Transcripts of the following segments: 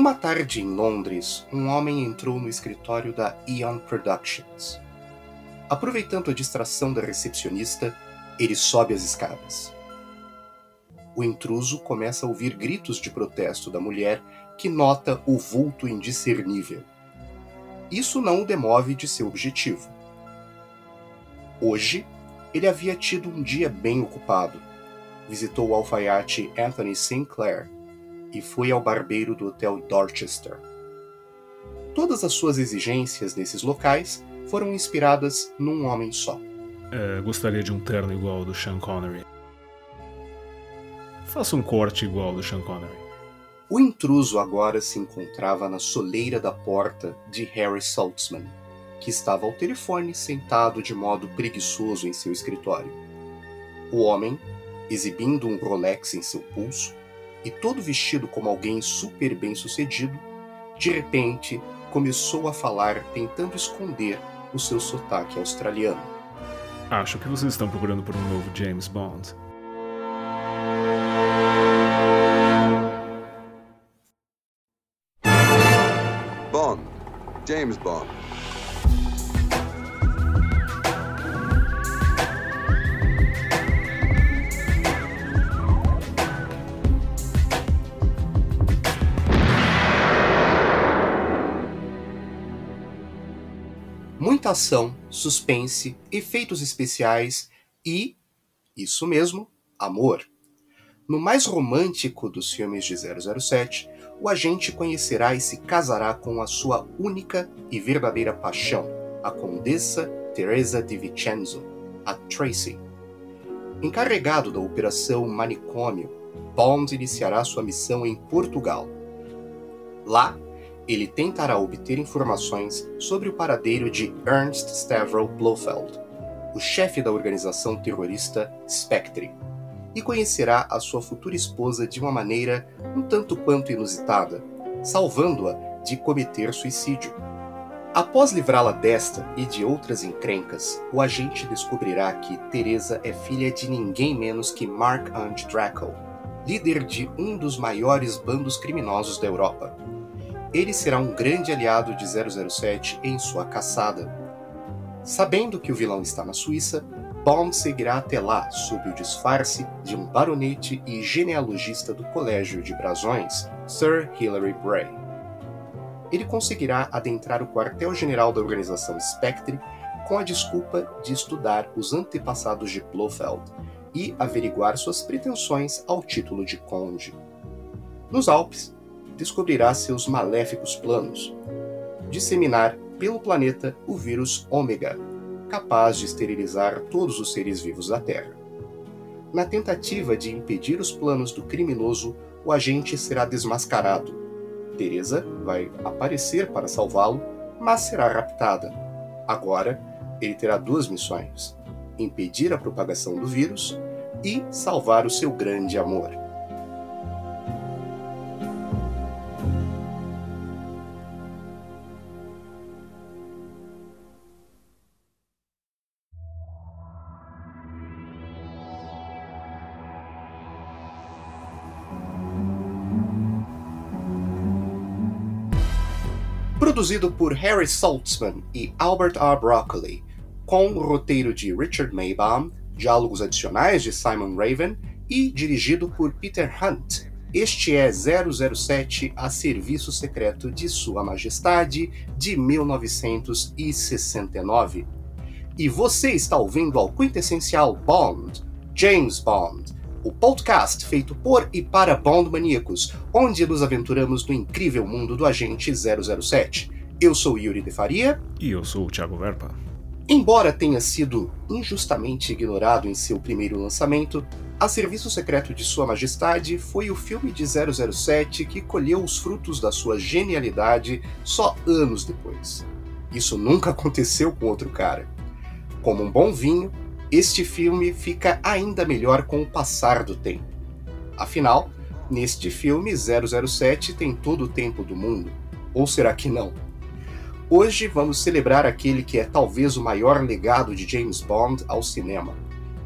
Numa tarde em Londres, um homem entrou no escritório da Eon Productions. Aproveitando a distração da recepcionista, ele sobe as escadas. O intruso começa a ouvir gritos de protesto da mulher que nota o vulto indiscernível. Isso não o demove de seu objetivo. Hoje, ele havia tido um dia bem ocupado. Visitou o alfaiate Anthony Sinclair e foi ao barbeiro do Hotel Dorchester. Todas as suas exigências nesses locais foram inspiradas num homem só. É, gostaria de um terno igual ao do Sean Connery. Faça um corte igual ao do Sean Connery. O intruso agora se encontrava na soleira da porta de Harry Saltzman, que estava ao telefone sentado de modo preguiçoso em seu escritório. O homem, exibindo um Rolex em seu pulso e todo vestido como alguém super bem sucedido, de repente começou a falar tentando esconder o seu sotaque australiano. Acho que vocês estão procurando por um novo James Bond. Bond. James Bond. Muita ação, suspense, efeitos especiais e, isso mesmo, amor. No mais romântico dos filmes de 007, o agente conhecerá e se casará com a sua única e verdadeira paixão, a condessa Teresa de Vincenzo, a Tracy. Encarregado da operação Manicômio, Bond iniciará sua missão em Portugal. Lá, ele tentará obter informações sobre o paradeiro de Ernst Stavro Blofeld, o chefe da organização terrorista Spectre, e conhecerá a sua futura esposa de uma maneira um tanto quanto inusitada, salvando-a de cometer suicídio. Após livrá-la desta e de outras encrencas, o agente descobrirá que Teresa é filha de ninguém menos que Mark Ange Draco, líder de um dos maiores bandos criminosos da Europa. Ele será um grande aliado de 007 em sua caçada. Sabendo que o vilão está na Suíça, Bond seguirá até lá sob o disfarce de um baronete e genealogista do Colégio de Brasões, Sir Hilary Bray. Ele conseguirá adentrar o quartel-general da organização Spectre com a desculpa de estudar os antepassados de Blofeld e averiguar suas pretensões ao título de conde. Nos Alpes, descobrirá seus maléficos planos: disseminar pelo planeta o vírus Ômega, capaz de esterilizar todos os seres vivos da Terra. Na tentativa de impedir os planos do criminoso, o agente será desmascarado. Teresa vai aparecer para salvá-lo, mas será raptada. Agora, ele terá duas missões: impedir a propagação do vírus e salvar o seu grande amor. Produzido por Harry Saltzman e Albert R. Broccoli, com o roteiro de Richard Maybaum, diálogos adicionais de Simon Raven e dirigido por Peter Hunt. Este é 007 a Serviço Secreto de Sua Majestade de 1969. E você está ouvindo ao quintessencial Bond, James Bond, o podcast feito por e para Bond maníacos, onde nos aventuramos no incrível mundo do agente 007. Eu sou Yuri de Faria. E eu sou o Thiago Verpa. Embora tenha sido injustamente ignorado em seu primeiro lançamento, A Serviço Secreto de Sua Majestade foi o filme de 007 que colheu os frutos da sua genialidade só anos depois. Isso nunca aconteceu com outro cara. Como um bom vinho, este filme fica ainda melhor com o passar do tempo. Afinal, neste filme 007 tem todo o tempo do mundo. Ou será que não? Hoje vamos celebrar aquele que é talvez o maior legado de James Bond ao cinema,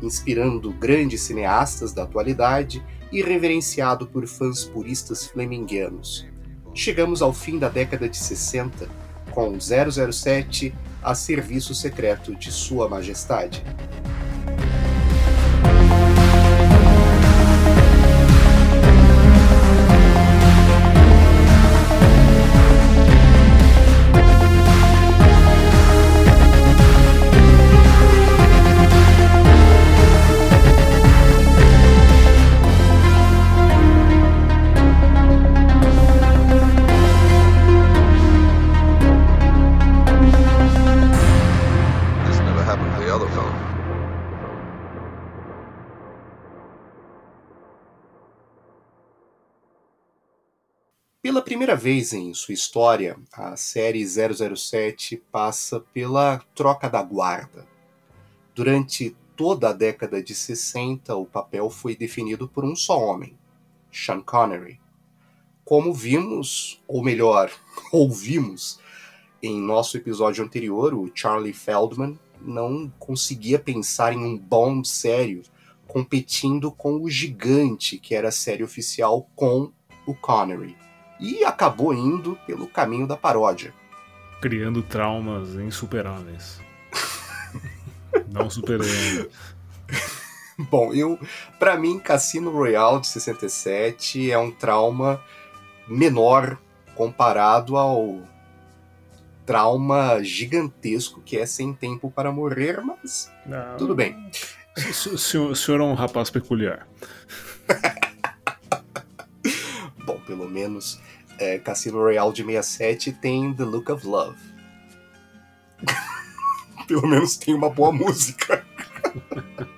inspirando grandes cineastas da atualidade e reverenciado por fãs puristas fleminguianos. chegamos ao fim da década de 60 com 007 a serviço secreto de Sua Majestade. Pela primeira vez em sua história, a série 007 passa pela troca da guarda. Durante toda a década de 60, o papel foi definido por um só homem, Sean Connery. Como vimos, ou melhor, ouvimos em nosso episódio anterior, o Charlie Feldman não conseguia pensar em um Bond sério competindo com o gigante que era a série oficial com o Connery. E acabou indo pelo caminho da paródia. Criando traumas insuperáveis. Não superei ainda. Bom, eu, para mim, Cassino Royale de 67 é um trauma menor comparado ao trauma gigantesco que é Sem Tempo para Morrer, mas Não. tudo bem. O senhor, o senhor é um rapaz peculiar. Pelo menos é, Cassino Royale de 67 tem The Look of Love. pelo menos tem uma boa música.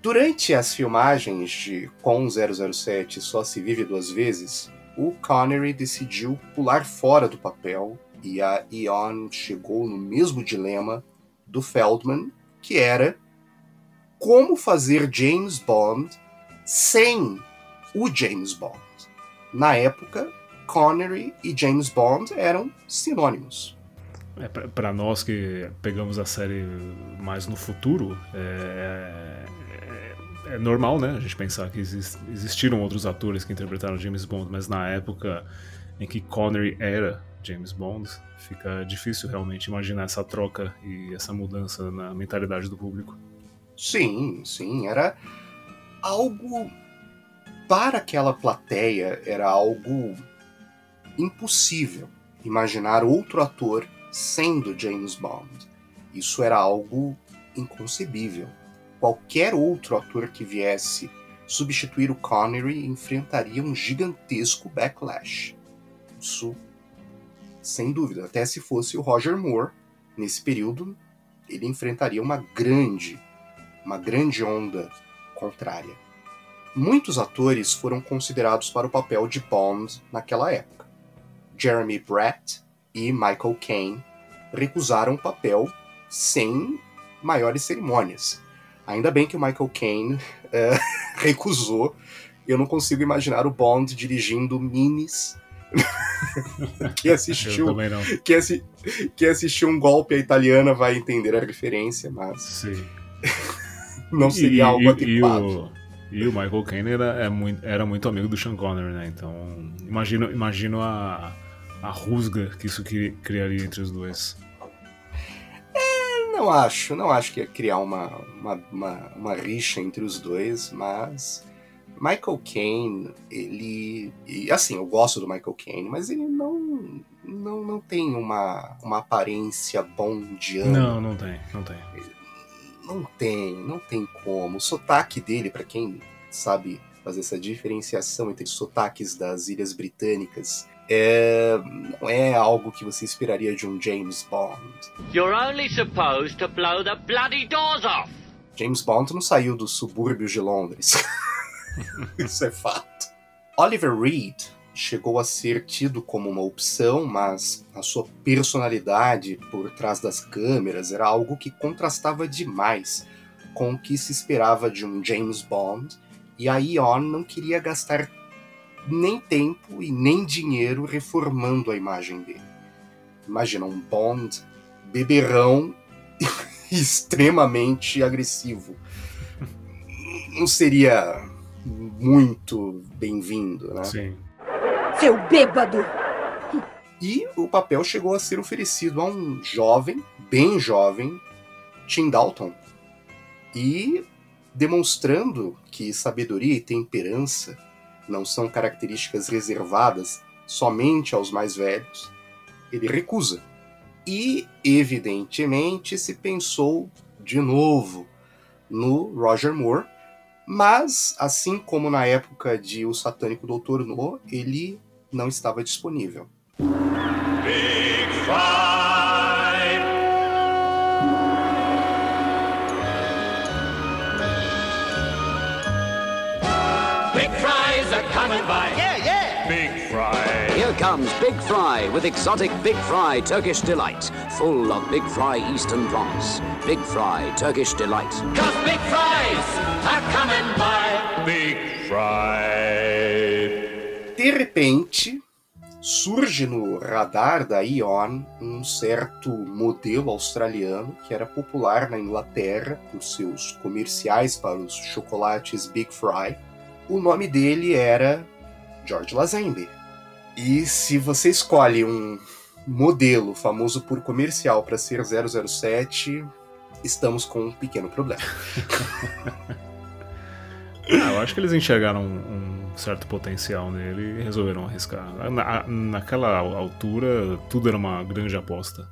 Durante as filmagens de Com 007 Só Se Vive Duas Vezes, o Connery decidiu pular fora do papel e a Eon chegou no mesmo dilema do Feldman, que era como fazer James Bond sem o James Bond. Na época, Connery e James Bond eram sinônimos. É, pra- pra nós que pegamos a série mais no futuro, é, é- é normal, né? A gente pensar que exis- existiram outros atores que interpretaram James Bond, mas na época em que Connery era James Bond, fica difícil realmente imaginar essa troca e essa mudança na mentalidade do público. Sim, sim, era algo para aquela plateia era algo impossível imaginar outro ator sendo James Bond. Isso era algo inconcebível. Qualquer outro ator que viesse substituir o Connery enfrentaria um gigantesco backlash. Isso sem dúvida, até se fosse o Roger Moore, nesse período, ele enfrentaria uma grande uma grande onda contrária. Muitos atores foram considerados para o papel de Bond naquela época. Jeremy Brett e Michael Caine recusaram o papel sem maiores cerimônias. Ainda bem que o Michael Caine eh, recusou. Eu não consigo imaginar o Bond dirigindo minis. que assistiu que, assi que assistiu um golpe à italiana vai entender a referência, mas Sim. não seria E- algo e, adequado. E o, Michael Caine era, é muito, era muito amigo do Sean Connery, né? Então, imagino, imagino a, a rusga que isso cri- criaria entre os dois. Não acho, não acho que ia criar uma, uma, uma, uma rixa entre os dois, mas Michael Caine, ele. E assim, eu gosto do Michael Caine, mas ele não, não, não tem uma, uma aparência bondiana. Não, não tem, não tem. Não tem, não tem como. O sotaque dele, pra quem sabe fazer essa diferenciação entre sotaques das Ilhas Britânicas, é, não é algo que você esperaria de um James Bond. You're only supposed to blow the bloody doors off. James Bond não saiu dos subúrbios de Londres. Isso é fato. Oliver Reed chegou a ser tido como uma opção, mas a sua personalidade por trás das câmeras era algo que contrastava demais com o que se esperava de um James Bond, e a Eon não queria gastar nem tempo e nem dinheiro reformando a imagem dele. Imagina um Bond beberrão extremamente agressivo. Não seria muito bem-vindo, né? Sim. Seu bêbado! E o papel chegou a ser oferecido a um jovem, bem jovem, Tim Dalton. E demonstrando que sabedoria e temperança não são características reservadas somente aos mais velhos, ele recusa. E, evidentemente, se pensou de novo no Roger Moore, mas, assim como na época de O Satânico Doutor No, ele não estava disponível. Big Fry. Big fries are coming by. Big Fry. Here comes Big Fry with exotic Big Fry Turkish Delight, full of Big Fry Eastern promise. Big Fry Turkish Delight. Cause big fries are coming by. Big Fry. De repente, surge no radar da Ion um certo modelo australiano que era popular na Inglaterra por seus comerciais para os chocolates Big Fry. O nome dele era George Lazenby. E se você escolhe um modelo famoso por comercial para ser 007, estamos com um pequeno problema. Ah, eu acho que eles enxergaram um, certo potencial nele e resolveram arriscar. Na- naquela altura, tudo era uma grande aposta.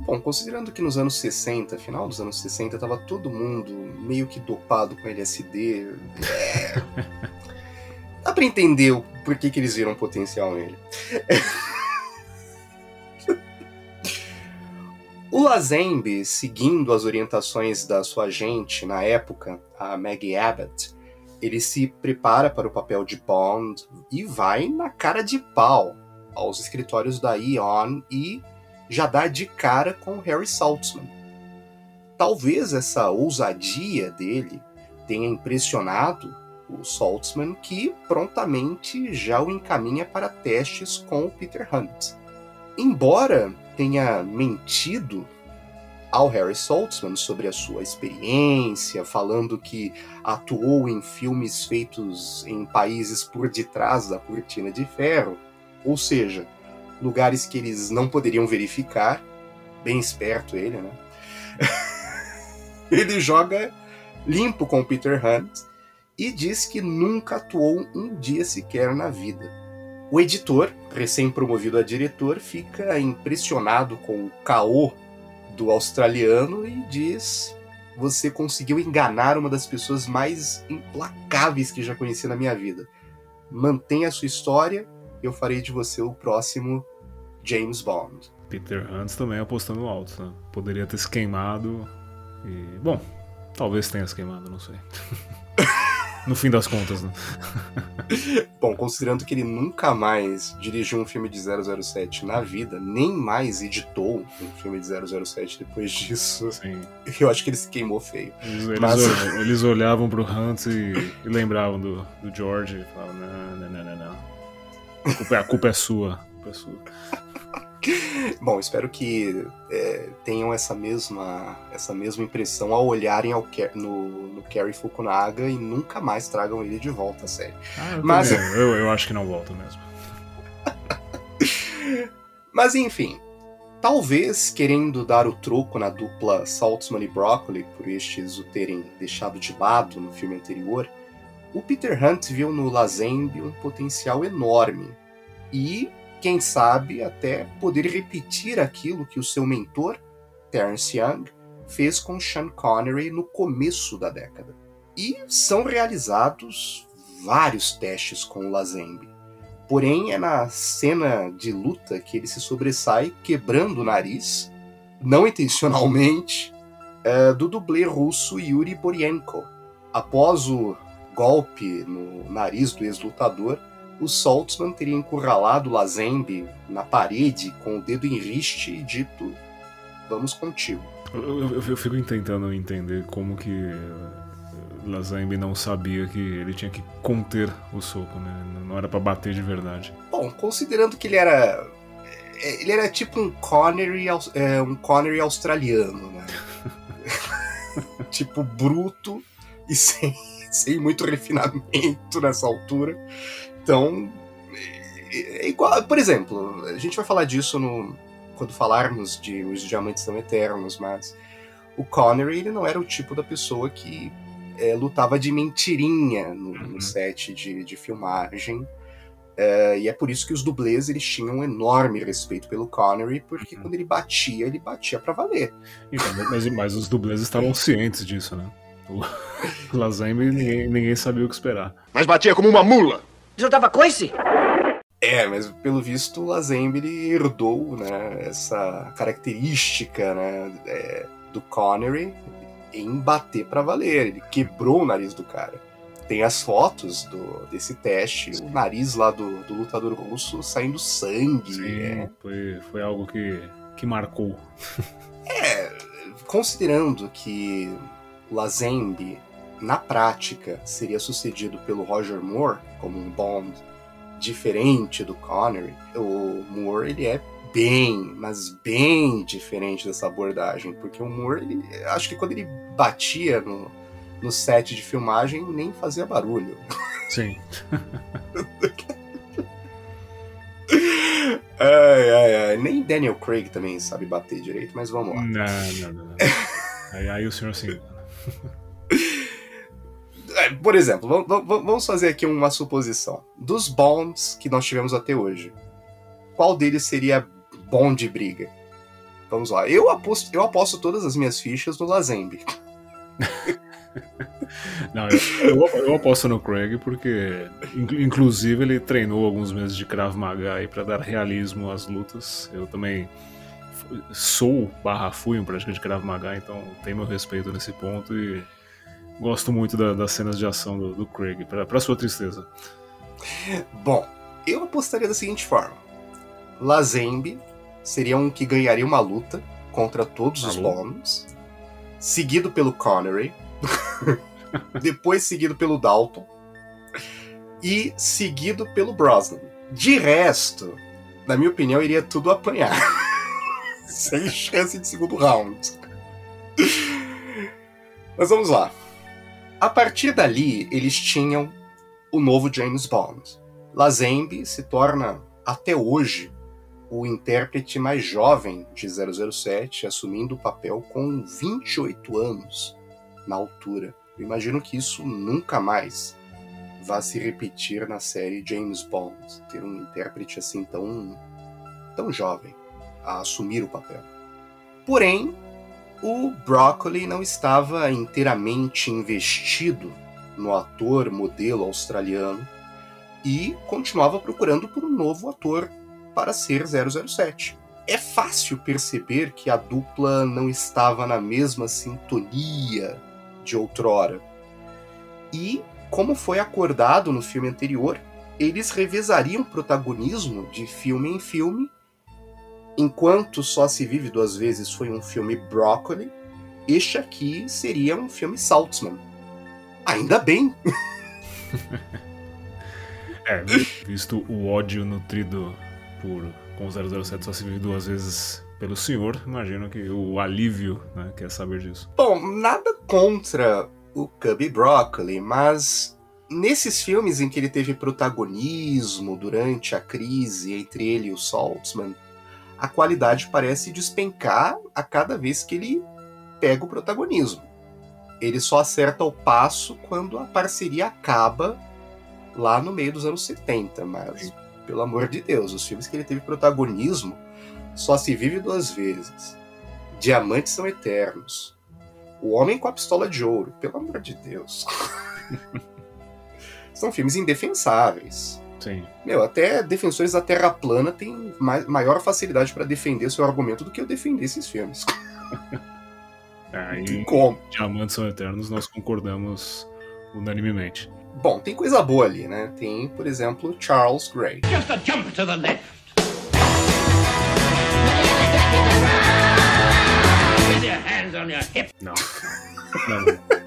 Bom, considerando que nos anos 60, final dos anos 60, tava todo mundo meio que dopado com LSD. É... Dá pra entender o porquê que eles viram potencial nele. o Lazembe, seguindo as orientações da sua agente na época, a Maggie Abbott, ele se prepara para o papel de Bond e vai na cara de pau aos escritórios da Eon e já dá de cara com Harry Saltzman. Talvez essa ousadia dele tenha impressionado o Saltzman, que prontamente já o encaminha para testes com o Peter Hunt. Embora tenha mentido ao Harry Saltzman sobre a sua experiência, falando que atuou em filmes feitos em países por detrás da cortina de ferro, ou seja, lugares que eles não poderiam verificar. Bem esperto ele, né? ele joga limpo com Peter Hunt e diz que nunca atuou um dia sequer na vida. O editor, recém-promovido a diretor, fica impressionado com o caô do australiano e diz: Você conseguiu enganar uma das pessoas mais implacáveis que já conheci na minha vida. Mantenha a sua história, eu farei de você o próximo James Bond. Peter Hunt também apostando alto, né? Poderia ter se queimado e. Bom, talvez tenha se queimado, não sei. no fim das contas, né? Bom, considerando que ele nunca mais dirigiu um filme de 007 na vida, nem mais editou um filme de 007 depois disso, Sim. eu acho que ele se queimou feio. Eles, eles Mas- ol- eles olhavam pro Hunt e, e lembravam do, do George e falavam, não, não, não, não, não. A culpa, é- a culpa é sua. A culpa é sua. Bom, espero que é, tenham essa mesma, essa mesma impressão ao olharem ao, no, no Kerry Fukunaga e nunca mais tragam ele de volta à série. Ah, eu, Mas- eu, eu acho que não volta mesmo. Mas enfim, talvez querendo dar o troco na dupla Saltzman e Broccoli por estes o terem deixado de lado no filme anterior, o Peter Hunt viu no Lazenby um potencial enorme e, quem sabe, até poder repetir aquilo que o seu mentor, Terence Young, fez com Sean Connery no começo da década. E são realizados vários testes com o Lazenby. Porém, é na cena de luta que ele se sobressai, quebrando o nariz, não intencionalmente, é, do dublê russo Yuri Borienko. Após o golpe no nariz do ex-lutador, o Saltzman teria encurralado Lazenby na parede com o dedo em riste e dito: Vamos contigo. Eu, eu- eu fico tentando entender como que eh, Lazambi não sabia que ele tinha que conter o soco, né? Não era pra bater de verdade. Bom, considerando que ele era. é, Ele era tipo um Connery, um Connery australiano, né? tipo, bruto e sem, sem muito refinamento nessa altura. Então, é igual, por exemplo, a gente vai falar disso no, quando falarmos de Os Diamantes São Eternos, mas o Connery ele não era o tipo da pessoa que é, lutava de mentirinha no, Uhum. no set de, de filmagem. É, e é por isso que os dublês eles tinham um enorme respeito pelo Connery, porque Uhum. quando ele batia, ele batia pra valer. Mas, mas os dublês estavam cientes disso, né? O Lazembe, ninguém, ninguém sabia o que esperar. Mas batia como uma mula. Já tava coice? É, mas pelo visto o Lazenby ele herdou né, essa característica né, é, do Connery em bater pra valer. Ele quebrou o nariz do cara. Tem as fotos do, desse teste, o nariz lá do, do lutador russo saindo sangue. Sim, é. foi, foi algo que, que marcou. Considerando que o Lazenby, na prática, seria sucedido pelo Roger Moore como um Bond diferente do Connery, o Moore ele é bem, mas bem diferente dessa abordagem, porque o Moore, ele, acho que quando ele batia no, no set de filmagem, nem fazia barulho. Sim. Ai, ai, ai. Nem Daniel Craig também sabe bater direito, mas vamos lá. Não, não, não. não. Aí, aí o senhor assim. É, Por exemplo, vam- vam- vamos fazer aqui uma suposição. Dos Bonds que nós tivemos até hoje, qual deles seria bom de briga? Vamos lá. Eu aposto, eu aposto todas as minhas fichas no Lazembe. Não, eu, eu, eu aposto no Craig porque, in- inclusive, ele treinou alguns meses de Krav Maga aí pra dar realismo às lutas. Eu também sou barra fui um praticante de Krav Maga, então tenho meu respeito nesse ponto e gosto muito da- das cenas de ação do, do Craig, pra, pra sua tristeza. Bom, eu apostaria da seguinte forma: Lazembe seria um que ganharia uma luta contra todos os? Bonds, seguido pelo Connery, depois seguido pelo Dalton e seguido pelo Brosnan. De resto, na minha opinião, iria tudo apanhar. Sem chance de segundo round. Mas vamos lá. A partir dali, eles tinham o novo James Bond. Lazenby se torna, até hoje, o intérprete mais jovem de 007, assumindo o papel com 28 anos na altura. Eu imagino que isso nunca mais vá se repetir na série James Bond, ter um intérprete assim tão, tão jovem a assumir o papel. Porém, o Broccoli não estava inteiramente investido no ator modelo australiano e continuava procurando por um novo ator para ser 007. É fácil perceber que a dupla não estava na mesma sintonia de outrora. E, como foi acordado no filme anterior, eles revezariam protagonismo de filme em filme. Enquanto Só Se Vive Duas Vezes foi um filme Broccoli, este aqui seria um filme Saltzman. Ainda bem! É, visto o ódio nutrido por com o 007 só se vive duas vezes pelo senhor, imagino que o alívio né, quer saber disso. Bom, nada contra o Cubby Broccoli, mas nesses filmes em que ele teve protagonismo durante a crise entre ele e o Saltzman, a qualidade parece despencar a cada vez que ele pega o protagonismo. Ele só acerta o passo quando a parceria acaba lá no meio dos anos 70, mas pelo amor de Deus, os filmes que ele teve protagonismo só se vive duas vezes. Diamantes são eternos. O Homem com a Pistola de Ouro, pelo amor de Deus. São filmes indefensáveis. Sim. Meu, até defensores da Terra plana têm ma- maior facilidade para defender seu argumento do que eu defender esses filmes. Aí, Como? Diamantes são eternos, nós concordamos unanimemente. Bom, tem coisa boa ali, né? Tem, por exemplo, Charles Gray. Just a jump to the left. With your hands on your hip. Não. Não.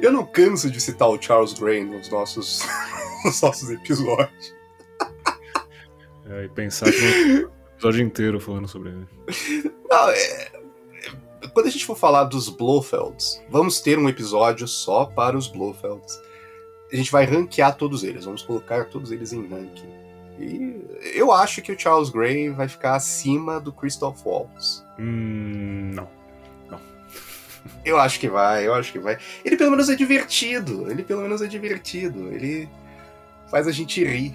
Eu não canso de citar o Charles Gray nos nossos, nos nossos episódios. É, e pensar que um episódio inteiro falando sobre ele. Não, é- Quando a gente for falar dos Blofelds, vamos ter um episódio só para os Blofelds. a gente vai ranquear todos eles, vamos colocar todos eles em ranking. E eu acho que o Charles Gray vai ficar acima do Christoph Waltz. Hum, não. Eu acho que vai, eu acho que vai. Ele pelo menos é divertido. Ele pelo menos é divertido. Ele faz a gente rir.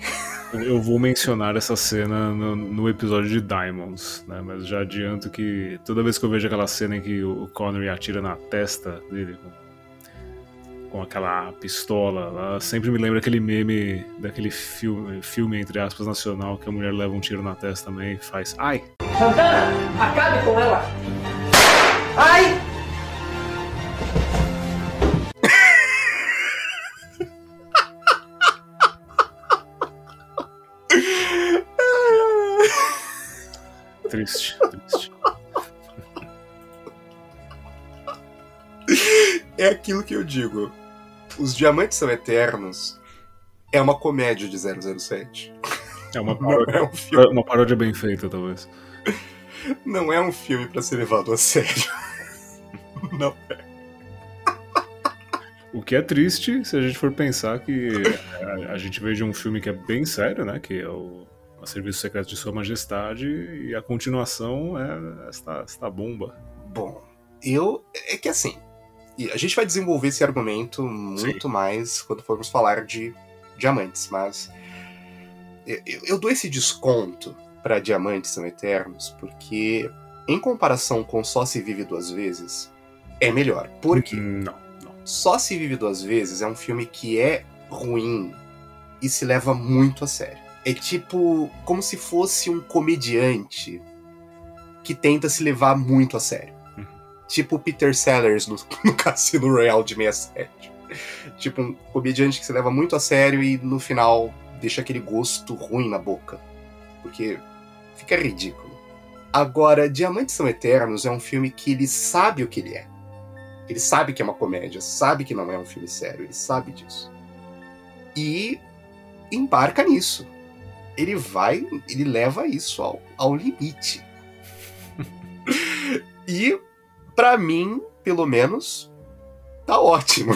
Eu vou mencionar essa cena no, no episódio de Diamonds, né? Mas já adianto que toda vez que eu vejo aquela cena em que o Connery atira na testa dele com, com aquela pistola, lá, sempre me lembra aquele meme daquele filme, filme, entre aspas, nacional, que a mulher leva um tiro na testa também e faz ai. Santana, acabe com ela. Ai! Triste, triste. É aquilo que eu digo. Os Diamantes São Eternos é uma comédia de 007. É uma paródia, é um filme, uma paródia bem feita, talvez. não é um filme pra ser levado a sério. Não. O que é triste se a gente for pensar que a, a gente veio de um filme que é bem sério, né? Que é o a Serviço Secreto de Sua Majestade, e a continuação é esta, esta bomba. Bom, eu. É que assim. e A gente vai desenvolver esse argumento muito mais quando formos falar de diamantes, mas. Eu, eu- dou esse desconto pra Diamantes São Eternos, porque, em comparação com Só Se Vive Duas Vezes, é melhor. Por quê? Não, não. Só Se Vive Duas Vezes é um filme que é ruim e se leva muito a sério. É tipo como se fosse um comediante que tenta se levar muito a sério. Uhum. Tipo o Peter Sellers no, no Cassino Royale de 67. Tipo um comediante que se leva muito a sério e no final deixa aquele gosto ruim na boca. Porque fica ridículo. Agora, Diamantes São Eternos é um filme que ele sabe o que ele é. Ele sabe que é uma comédia, sabe que não é um filme sério, ele sabe disso. E embarca nisso. Ele vai, ele leva isso ao, ao limite. e, pra mim, pelo menos, tá ótimo.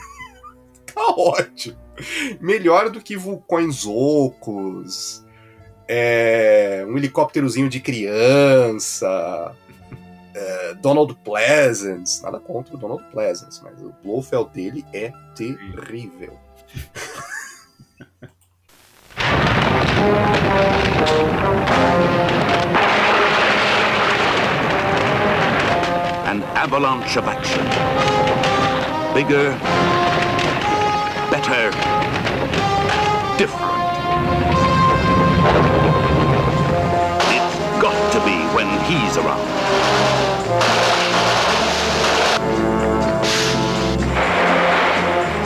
tá ótimo. Melhor do que vulcões ocos, é, um helicópterozinho de criança, é, Donald Pleasance. Nada contra o Donald Pleasance, mas o Blofeld dele é terrível. An avalanche of action. Bigger, better, different. It's got to be when he's around.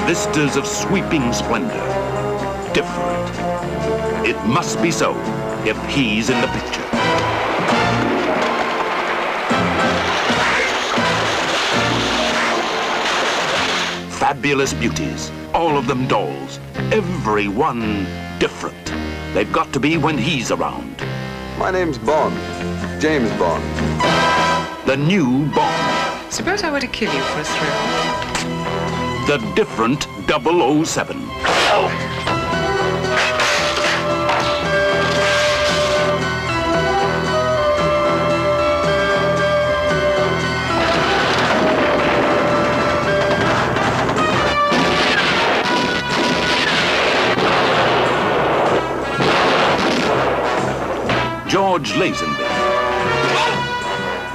Vistas of sweeping splendor. Different. It must be so if he's in the picture. Fabulous beauties, all of them dolls, every one different. They've got to be when he's around. My name's Bond. James Bond. The new Bond, Suppose I were to kill you for a thrill. the different 007.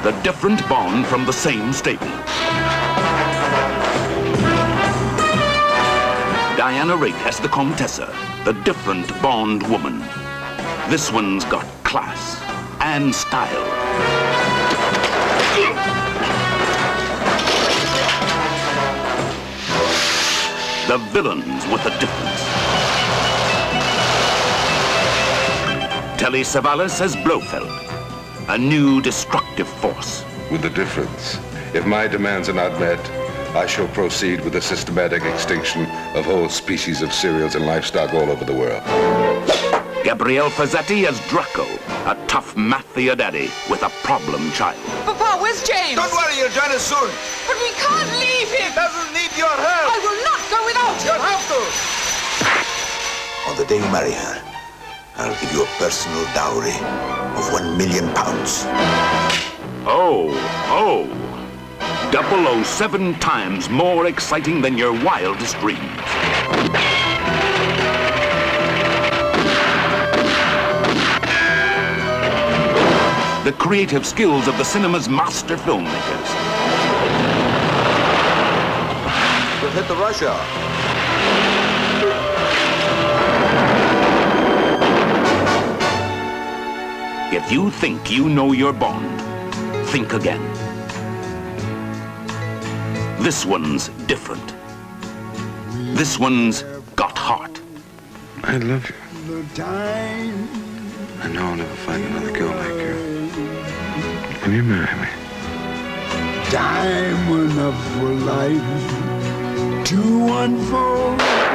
The different Bond from the same stable. Diana Rigg as the Comtessa, the different Bond woman. This one's got class and style. The villains with a difference. Telly Savalas as Blofeld, a new destructive force. with the difference. If my demands are not met, I shall proceed with the systematic extinction of whole species of cereals and livestock all over the world. Gabrielle Fazzetti as Draco, a tough mafia daddy with a problem child. Papa, where's James? Don't worry, he'll join us soon. But we can't leave him! Doesn't need your help. I will not go without You him! have to On the day you marry her, I'll give you a personal dowry of one million pounds. Oh, oh. oh. 007 times more exciting than your wildest dreams. The creative skills of the cinema's master filmmakers. We'll hit the rush hour. If you think you know your Bond, think again. This one's different. This one's got heart. I love you. I know I'll never find another girl like you. Will you marry me? Time enough for life to unfold all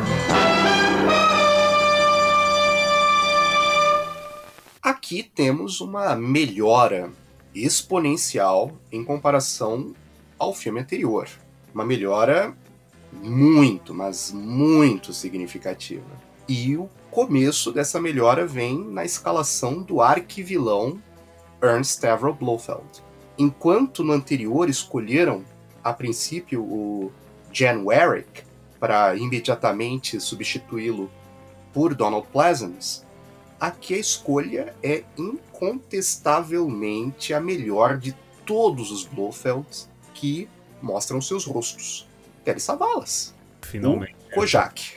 Aqui temos uma melhora exponencial em comparação ao filme anterior. Uma melhora muito, mas muito significativa. E o começo dessa melhora vem na escalação do arquivilão Ernst Stavro Blofeld. Enquanto no anterior escolheram, a princípio, o Jan Warwick para imediatamente substituí-lo por Donald Pleasance, aqui a escolha é incontestavelmente a melhor de todos os Blofelds que mostram seus rostos. Terry Savalas. Finalmente. O Kojak.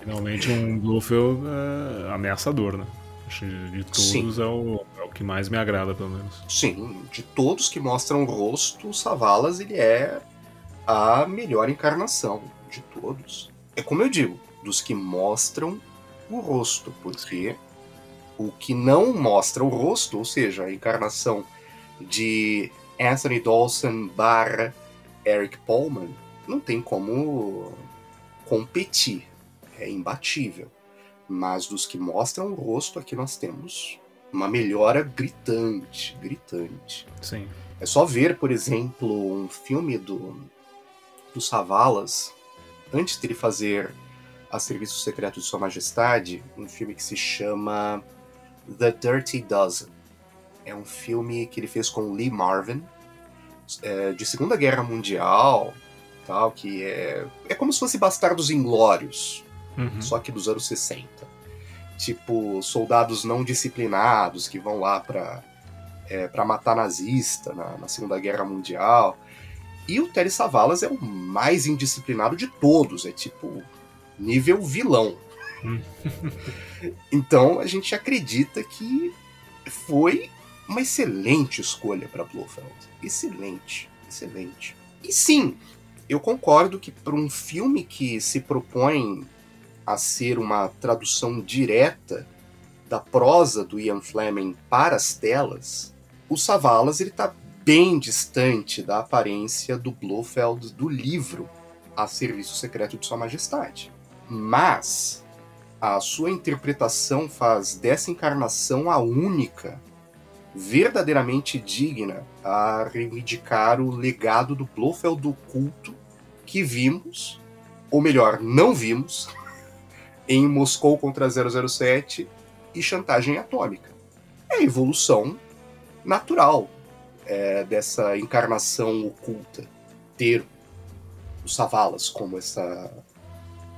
Finalmente um Blofeld é, ameaçador, né? Acho que de todos é o, é o que mais me agrada, pelo menos. Sim, de todos que mostram o rosto, o Savalas ele é a melhor encarnação de todos. É como eu digo, dos que mostram o rosto, porque o que não mostra o rosto, ou seja, a encarnação de Anthony Dawson barra Eric Pullman, não tem como competir, é imbatível. Mas dos que mostram o rosto, aqui nós temos uma melhora gritante, gritante. Sim. É só ver, por exemplo, um filme do, do Savalas, antes dele fazer A Serviço Secreto de Sua Majestade, um filme que se chama The Dirty Dozen. É um filme que ele fez com Lee Marvin, é, de Segunda Guerra Mundial, tal, que é, é como se fosse Bastardos Inglórios, Uhum. só que dos anos 60. Tipo, soldados não disciplinados que vão lá pra, é, pra matar nazista na, na Segunda Guerra Mundial. E o Terry Savalas é o mais indisciplinado de todos, é tipo nível vilão. Hum. então a gente acredita que foi uma excelente escolha para Blofeld. Excelente, excelente. E sim, eu concordo que para um filme que se propõe a ser uma tradução direta da prosa do Ian Fleming para as telas, o Savalas ele está bem distante da aparência do Blofeld do livro A Serviço Secreto de Sua Majestade. Mas a sua interpretação faz dessa encarnação a única verdadeiramente digna a reivindicar o legado do Blofeld do culto que vimos, ou melhor, não vimos, em Moscou contra 007 e Chantagem Atômica. É a evolução natural é, dessa encarnação oculta ter o Savalas como essa,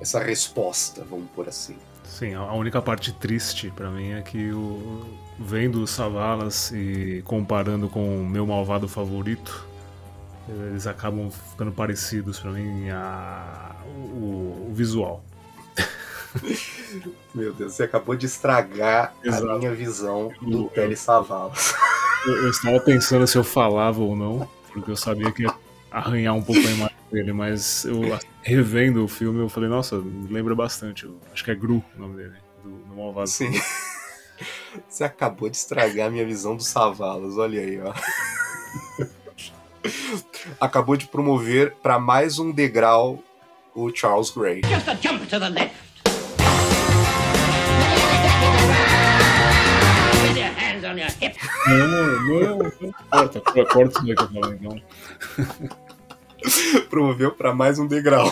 essa resposta, vamos por assim. Sim, a única parte triste para mim é que o, vendo os Savalas e comparando com o meu malvado favorito, eles acabam ficando parecidos para mim a, o, o, visual. Meu Deus, você acabou de estragar Exato. a minha visão do Telly Savalas. Eu, eu estava pensando se eu falava ou não, porque eu sabia que ia arranhar um pouco a imagem dele, mas eu revendo o filme eu falei, nossa, lembra bastante. Eu, acho que é Gru o nome dele, do, do Malvado. Sim. Você acabou de estragar a minha visão dos Savalas, olha aí, ó. Acabou de promover para mais um degrau o Charles Gray. Just a jump to the left. With your hands on your hips. Não, não, não. Corta, corta isso daí que eu falei, então. Promoveu para mais um degrau.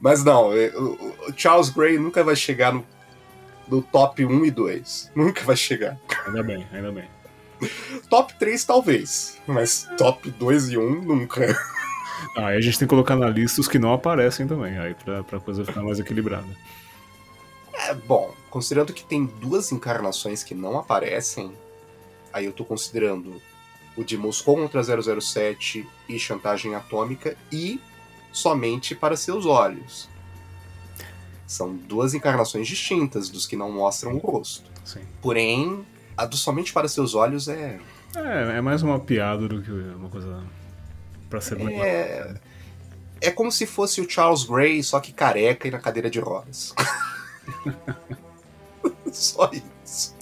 Mas não, é, o o Charles Gray nunca vai chegar no, no top 1 e 2. Nunca vai chegar. Ainda bem, ainda bem. Top 3 talvez, mas top 2 e 1 nunca. Ah, aí a gente tem que colocar na lista os que não aparecem também, aí pra, pra coisa ficar mais equilibrada. É, bom, considerando que tem duas encarnações que não aparecem, aí eu tô considerando o de Moscou contra 007 e Chantagem Atômica e Somente para Seus Olhos. São duas encarnações distintas dos que não mostram o rosto. Sim. Porém, a do Somente para Seus Olhos é. É, é mais uma piada do que uma coisa pra ser É, é como se fosse o Charles Gray, só que careca e na cadeira de rodas. só isso.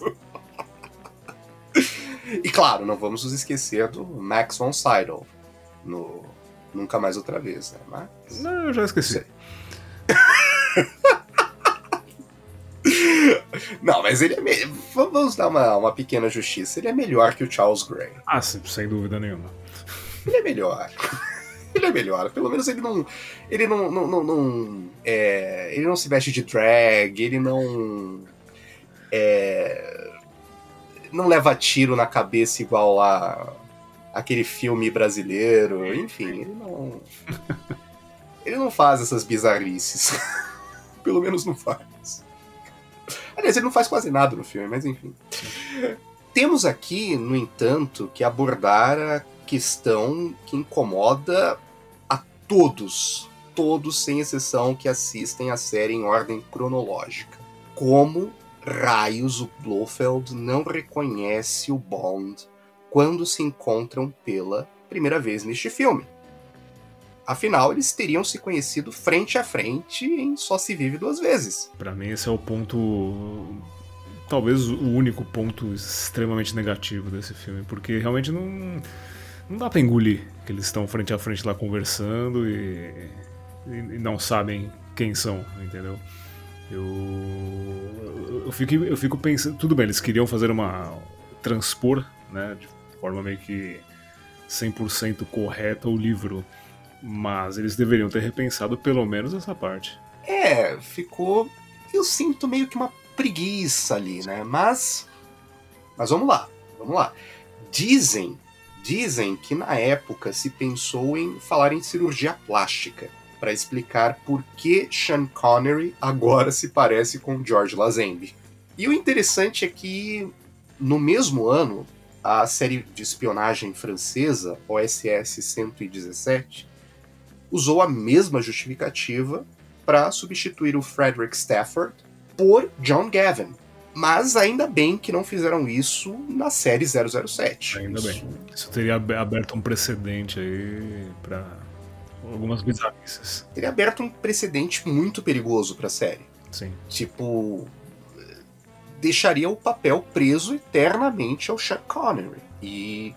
E claro, não vamos nos esquecer do Max von Sydow no Nunca Mais Outra Vez, né? Mas... Não, eu já esqueci. Não, mas ele é. Me... Vamos dar uma, uma pequena justiça. Ele é melhor que o Charles Gray. Ah, sim, sem dúvida nenhuma. Ele é melhor. Ele é melhor. Pelo menos ele não. Ele não. não, não, não é, ele não se veste de drag, ele não. É, não leva tiro na cabeça igual lá aquele filme brasileiro. Enfim, ele não. Ele não faz essas bizarrices. Pelo menos não faz. Aliás, ele não faz quase nada no filme, mas enfim. Temos aqui, no entanto, que abordar a questão que incomoda a todos, todos sem exceção que assistem a série em ordem cronológica. Como raios o Blofeld não reconhece o Bond quando se encontram pela primeira vez neste filme? Afinal, eles teriam se conhecido frente a frente em Só Se Vive Duas Vezes. Pra mim, esse é o ponto. Talvez o único ponto extremamente negativo desse filme, porque realmente não. Não dá pra engolir que eles estão frente a frente lá conversando e, e não sabem quem são, entendeu? Eu, eu, fico, eu fico pensando. Tudo bem, eles queriam fazer uma. transpor, né, de forma meio que 100% correta o livro, mas eles deveriam ter repensado pelo menos essa parte. É, ficou. Eu sinto meio que uma preguiça ali, né? Mas. Mas vamos lá, vamos lá. Dizem, dizem que na época se pensou em falar em cirurgia plástica para explicar por que Sean Connery agora se parece com George Lazenby. E o interessante é que no mesmo ano, a série de espionagem francesa, OSS 117, usou a mesma justificativa para substituir o Frederick Stafford por John Gavin. Mas ainda bem que não fizeram isso na série 007. Ainda bem. Isso teria aberto um precedente aí para algumas bizarrices. Teria aberto um precedente muito perigoso para a série. Sim. Tipo, deixaria o papel preso eternamente ao Sean Connery. E,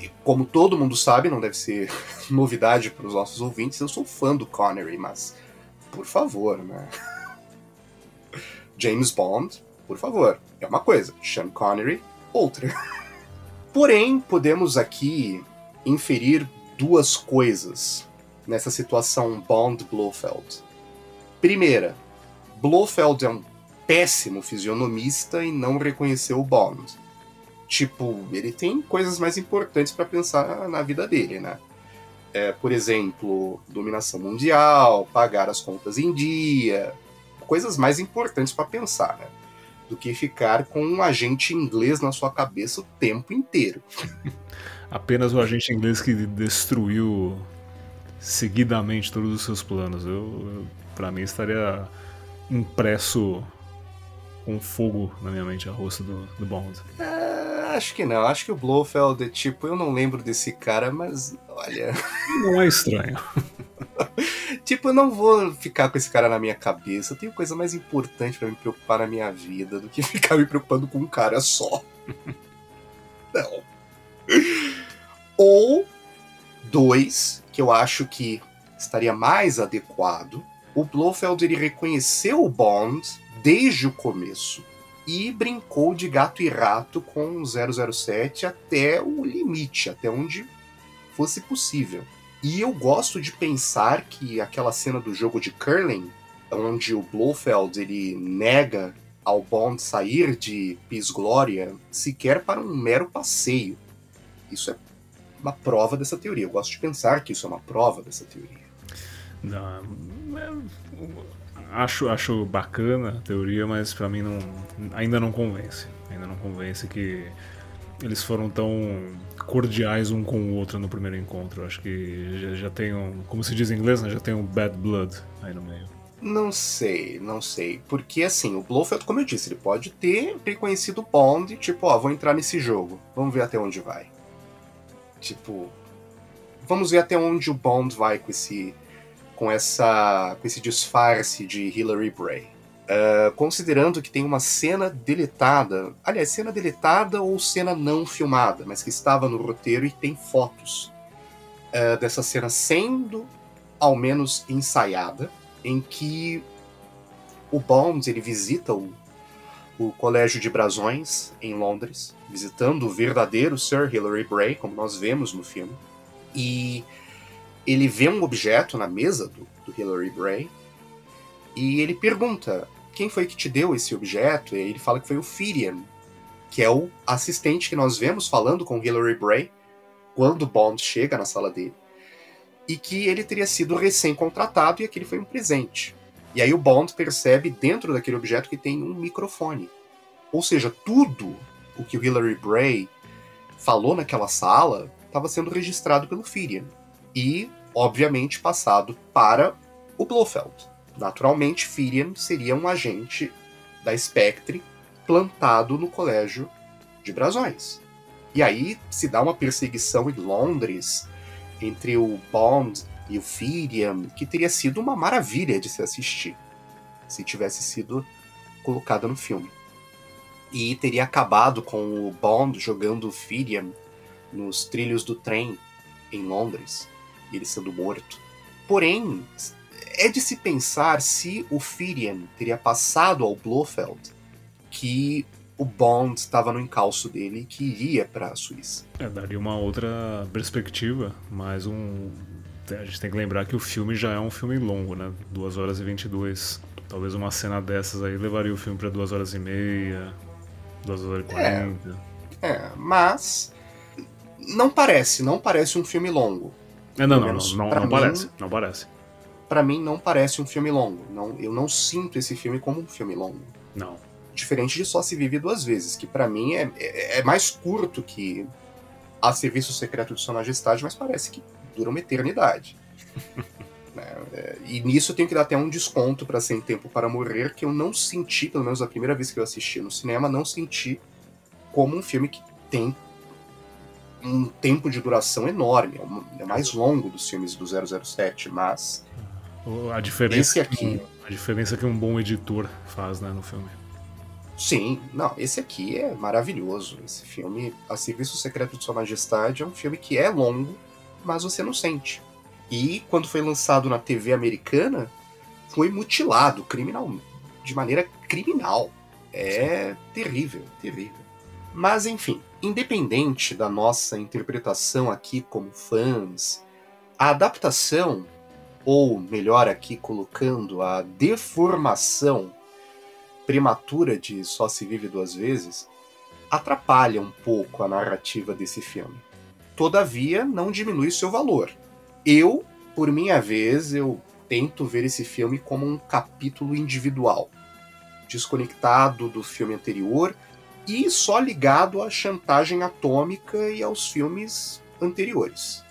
e como todo mundo sabe, não deve ser novidade para os nossos ouvintes, eu sou fã do Connery, mas por favor, né? James Bond, por favor, é uma coisa. Sean Connery, outra. Porém, podemos aqui inferir duas coisas nessa situação Bond-Blofeld. Primeira, Blofeld é um péssimo fisionomista e não reconheceu o Bond. Tipo, ele tem coisas mais importantes para pensar na vida dele, né? É, por exemplo, dominação mundial, pagar as contas em dia, coisas mais importantes para pensar, né? Do que ficar com um agente inglês na sua cabeça o tempo inteiro. Apenas o agente inglês que destruiu seguidamente todos os seus planos. Eu, eu para mim estaria impresso com fogo na minha mente a rosto do, do Bond. É, acho que não. Acho que o Blofeld é tipo, eu não lembro desse cara, mas olha. Não é estranho. Tipo, eu não vou ficar com esse cara na minha cabeça. Eu tenho coisa mais importante para me preocupar na minha vida do que ficar me preocupando com um cara só. não. Ou dois, que eu acho que estaria mais adequado. O Blofeld ele reconheceu o Bond desde o começo e brincou de gato e rato com 007 até o limite, até onde fosse possível. E eu gosto de pensar que aquela cena do jogo de curling, onde o Blofeld ele nega ao Bond sair de Peace Gloria sequer para um mero passeio. Isso é uma prova dessa teoria. Eu gosto de pensar que isso é uma prova dessa teoria. Não, é, acho, acho bacana a teoria, mas para mim não, ainda não convence. Ainda não convence que eles foram tão cordiais um com o outro no primeiro encontro. Acho que já, já tem um, como se diz em inglês, né, já tem um bad blood aí no meio. Não sei, não sei. Porque assim, o Blofeld, como eu disse, ele pode ter reconhecido o Bond, tipo, ó, vou entrar nesse jogo, vamos ver até onde vai. Tipo, vamos ver até onde o Bond vai com esse com essa com esse disfarce de Hilary Bray. Uh, considerando que tem uma cena deletada, aliás, cena deletada ou cena não filmada, mas que estava no roteiro e tem fotos uh, dessa cena sendo ao menos ensaiada, em que o Bond ele visita o, o Colégio de Brasões em Londres, visitando o verdadeiro Sir Hilary Bray, como nós vemos no filme, e ele vê um objeto na mesa do, do Hilary Bray e ele pergunta quem foi que te deu esse objeto? E ele fala que foi o Firian, que é o assistente que nós vemos falando com Hilary Bray quando Bond chega na sala dele. E que ele teria sido recém-contratado e aquele foi um presente. E aí o Bond percebe dentro daquele objeto que tem um microfone. Ou seja, tudo o que o Hilary Bray falou naquela sala estava sendo registrado pelo Firian e, obviamente, passado para o Blofeld. Naturalmente, Firian seria um agente da Spectre plantado no colégio de Brasões. E aí se dá uma perseguição em Londres entre o Bond e o Firian, que teria sido uma maravilha de se assistir se tivesse sido colocada no filme. E teria acabado com o Bond jogando o Firian nos trilhos do trem em Londres ele sendo morto. Porém, é de se pensar se o Firian teria passado ao Blofeld que o Bond estava no encalço dele e que iria para a Suíça. É, daria uma outra perspectiva, mas um. A gente tem que lembrar que o filme já é um filme longo, né? 2 horas e 22. Talvez uma cena dessas aí levaria o filme para 2 horas e meia, 2 horas e 40. É, é, mas não parece, não parece um filme longo. É, não, não, não, não, não mim, parece, não parece. Para mim não parece um filme longo. Não, eu não sinto esse filme como um filme longo. Não. Diferente de Só se vive duas vezes, que para mim é, é, é, mais curto que A Serviço Secreto de Sua Majestade, mas parece que dura uma eternidade. né? É, e nisso eu tenho que dar até um desconto para Sem Tempo para Morrer, que eu não senti, pelo menos a primeira vez que eu assisti no cinema, não senti como um filme que tem um tempo de duração enorme, é, é mais longo dos filmes do 007, mas a diferença esse aqui, a diferença que um bom editor faz, né, no filme. Sim, não, esse aqui é maravilhoso. Esse filme, A Serviço Secreto de Sua Majestade, é um filme que é longo, mas você não sente. E quando foi lançado na TV americana, foi mutilado criminal, de maneira criminal. É terrível, terrível. Mas enfim, independente da nossa interpretação aqui como fãs, a adaptação, ou melhor aqui colocando a deformação prematura de Só se vive duas vezes, atrapalha um pouco a narrativa desse filme. Todavia, não diminui seu valor. Eu, por minha vez, eu tento ver esse filme como um capítulo individual, desconectado do filme anterior e só ligado à chantagem atômica e aos filmes anteriores.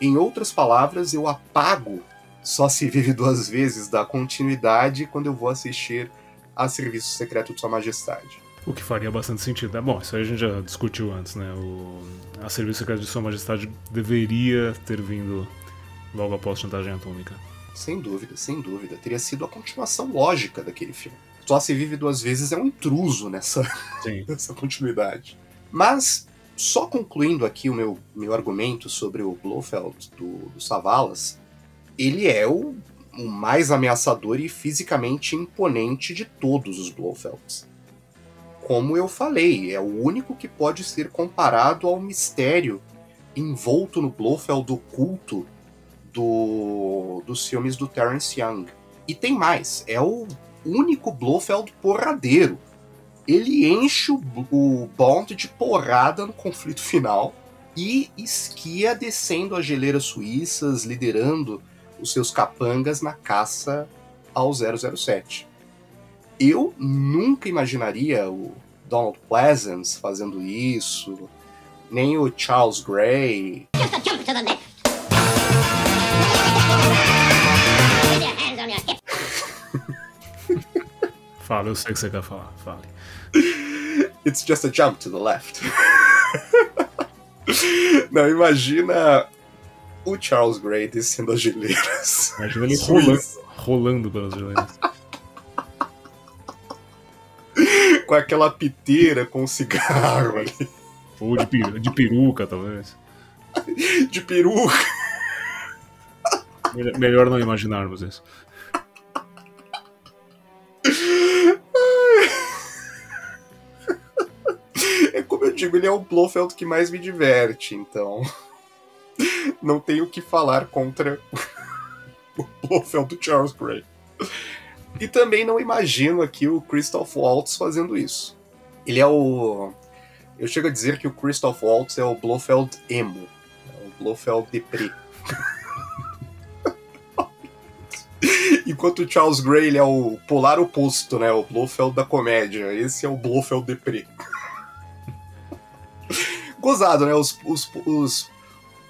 Em outras palavras, eu apago Só se vive duas vezes da continuidade quando eu vou assistir a Serviço Secreto de Sua Majestade. O que faria bastante sentido. É bom, isso aí a gente já discutiu antes, né? O... A Serviço Secreto de Sua Majestade deveria ter vindo logo após Chantagem Atômica. sem dúvida, sem dúvida. Teria sido a continuação lógica daquele filme. Só se vive duas vezes é um intruso nessa, nessa continuidade. Mas, só concluindo aqui o meu, meu argumento sobre o Blofeld do, do Savalas, ele é o, o mais ameaçador e fisicamente imponente de todos os Blofelds. Como eu falei, é o único que pode ser comparado ao mistério envolto no Blofeld oculto do, dos filmes do Terence Young. E tem mais, é o único Blofeld porradeiro. Ele enche o, o Bond de porrada no conflito final e esquia descendo as geleiras suíças, liderando os seus capangas na caça ao 007. Eu nunca imaginaria o Donald Pleasance fazendo isso, nem o Charles Gray. Fala, eu sei o que você quer falar. Fale. It's just a jump to the left. Não, imagina o Charles Gray descendo as geleiras. Imagina ele rolando, rolando pelas geleiras. com aquela piteira com o cigarro ali. Ou de, peru de peruca, talvez. De peruca. Melhor não imaginarmos isso. Digo, ele é o Blofeld que mais me diverte, então. Não tenho o que falar contra o Blofeld do Charles Gray. E também não imagino aqui o Christoph Waltz fazendo isso. Ele é o. Eu chego a dizer que o Christoph Waltz é o Blofeld emo. É o Blofeld deprê. Enquanto o Charles Gray ele é o polar oposto, né? O Blofeld da comédia. Esse é o Blofeld deprê. Gozado, né? Os, os, os,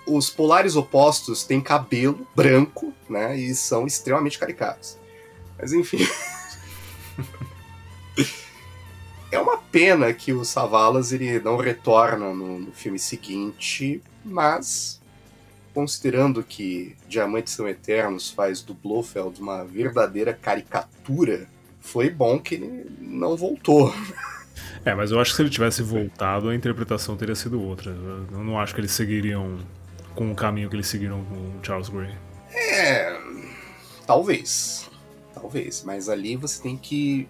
os polares opostos têm cabelo branco, né? E são extremamente caricatos. Mas enfim. é uma pena que o Savalas ele não retorna no, no filme seguinte, mas considerando que Diamantes São Eternos faz do Blofeld uma verdadeira caricatura, foi bom que ele não voltou. É, mas eu acho que se ele tivesse voltado, a interpretação teria sido outra. Eu não acho que eles seguiriam com o caminho que eles seguiram com o Charles Gray. É. Talvez. Talvez. Mas ali você tem que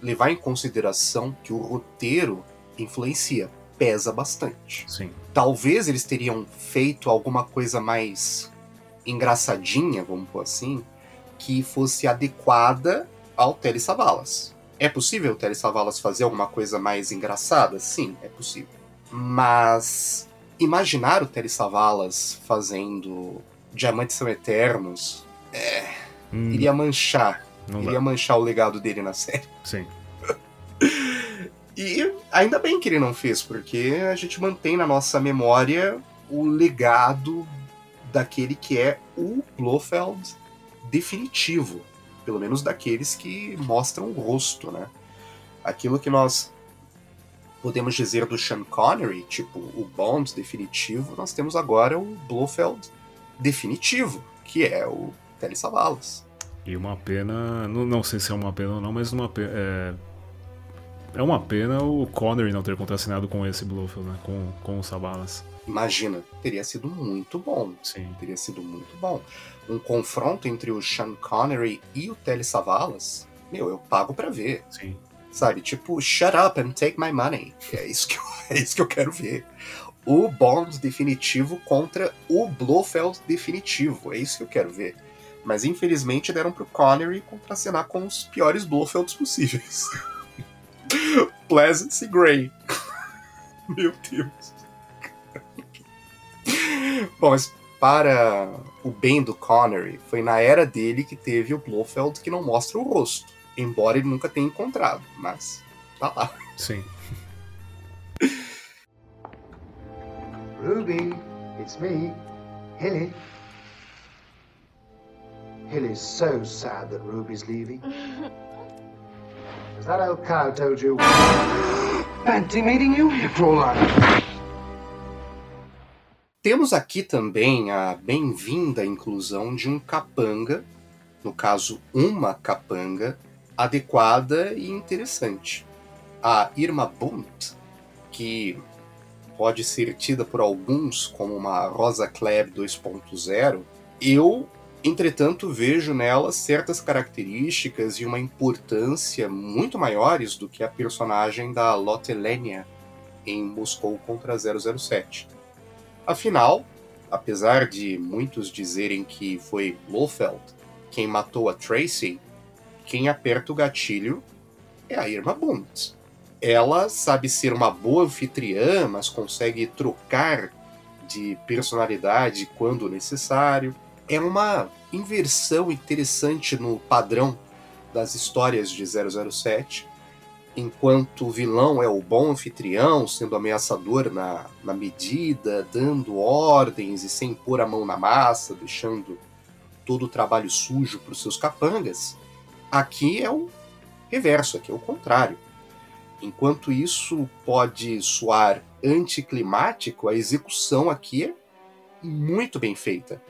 levar em consideração que o roteiro influencia, pesa bastante. Sim. Talvez eles teriam feito alguma coisa mais engraçadinha, vamos pôr assim, que fosse adequada ao Telly Savalas. É possível o Telly Savalas fazer alguma coisa mais engraçada? Sim, é possível. Mas imaginar o Telly Savalas fazendo Diamantes São Eternos é, hum, iria manchar. Iria dá. manchar o legado dele na série. Sim. e ainda bem que ele não fez, porque a gente mantém na nossa memória o legado daquele que é o Blofeld definitivo pelo menos daqueles que mostram o rosto, né? Aquilo que nós podemos dizer do Sean Connery, tipo o Bond definitivo, nós temos agora o Blofeld definitivo, que é o Telly Savalas. E uma pena, não, não sei se é uma pena ou não, mas uma pena, é, é uma pena o Connery não ter contracenado com esse Blofeld, né? Com, com o Savalas. Imagina, teria sido muito bom. Sim. Teria sido muito bom. Um confronto entre o Sean Connery e o Telly Savalas, meu, eu pago para ver. Sim. Sabe, tipo, shut up and take my money. É isso que eu, é isso que eu quero ver. O Bond definitivo contra o Blofeld definitivo. É isso que eu quero ver. Mas infelizmente deram pro Connery contracenar com os piores Blofelds possíveis. Pleasance e Grey. Meu Deus. Bom, mas para o bem do Connery, foi na era dele que teve o Blofeld que não mostra o rosto. Embora ele nunca tenha encontrado, mas tá lá. Sim. Ruby, it's me, Hilly. Hilly's so sad that Ruby's leaving. Has that old cow told you? Fancy meeting you, you temos aqui também a bem-vinda inclusão de um capanga no caso, uma capanga adequada e interessante. A Irma Bunt, que pode ser tida por alguns como uma Rosa Klebb 2.0, eu, entretanto, vejo nela certas características e uma importância muito maiores do que a personagem da Lotte Lenya em Moscou contra 007. Afinal, apesar de muitos dizerem que foi Blofeld quem matou a Tracy, quem aperta o gatilho é a Irma Bunt. Ela sabe ser uma boa anfitriã, mas consegue trocar de personalidade quando necessário. É uma inversão interessante no padrão das histórias de 007, enquanto o vilão é o bom anfitrião, sendo ameaçador na, na medida, dando ordens e sem pôr a mão na massa, deixando todo o trabalho sujo para os seus capangas. Aqui é o reverso, aqui é o contrário. Enquanto isso pode soar anticlimático, a execução aqui é muito bem feita.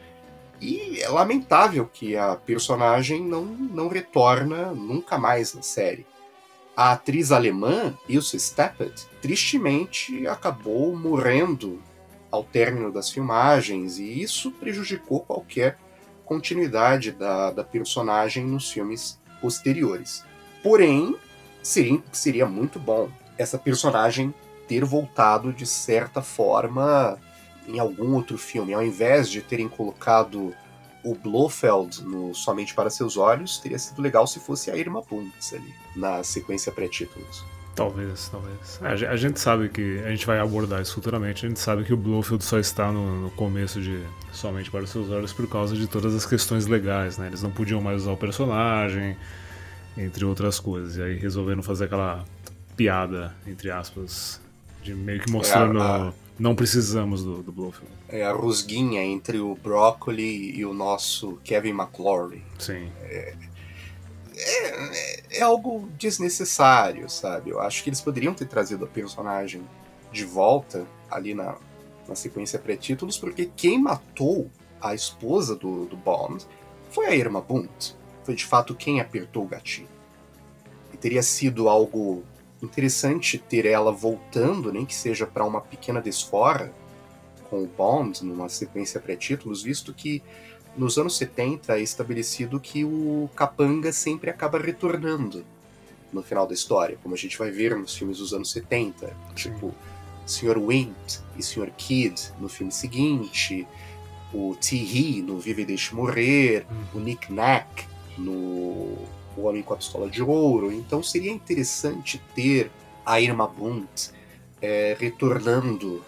E é lamentável que a personagem não, não retorna nunca mais na série. A atriz alemã, Ilse Steppet, tristemente acabou morrendo ao término das filmagens, e isso prejudicou qualquer continuidade da, da personagem nos filmes posteriores. Porém, seria, seria muito bom essa personagem ter voltado de certa forma em algum outro filme. Ao invés de terem colocado o Blofeld no Somente para Seus Olhos, teria sido legal se fosse a Irma Puntz ali, na sequência pré-títulos. Talvez, talvez. É, a gente sabe que. A gente vai abordar isso futuramente. A gente sabe que o Blofeld só está no, no, começo de Somente para Seus Olhos por causa de todas as questões legais, né? Eles não podiam mais usar o personagem, entre outras coisas. E aí resolveram fazer aquela piada, entre aspas, de meio que mostrando. É a, a, não precisamos do, do. É a rusguinha entre o Broccoli e o nosso Kevin McClory. Sim. É, é, é, algo desnecessário, sabe? Eu acho que eles poderiam ter trazido a personagem de volta ali na, na sequência pré-títulos, porque quem matou a esposa do, do Bond foi a Irma Bunt. Foi de fato quem apertou o gatilho. E teria sido algo interessante ter ela voltando, nem que seja para uma pequena desfora com o Bond numa sequência pré-títulos, visto que nos anos 70 é estabelecido que o capanga sempre acaba retornando no final da história, como a gente vai ver nos filmes dos anos 70. Tipo, Sr. Wint e Sr. Kidd no filme seguinte, o T. no Vive e Deixe Morrer, o Nick Nack no O Homem com a Pistola de Ouro. Então seria interessante ter a Irma Bunt é, retornando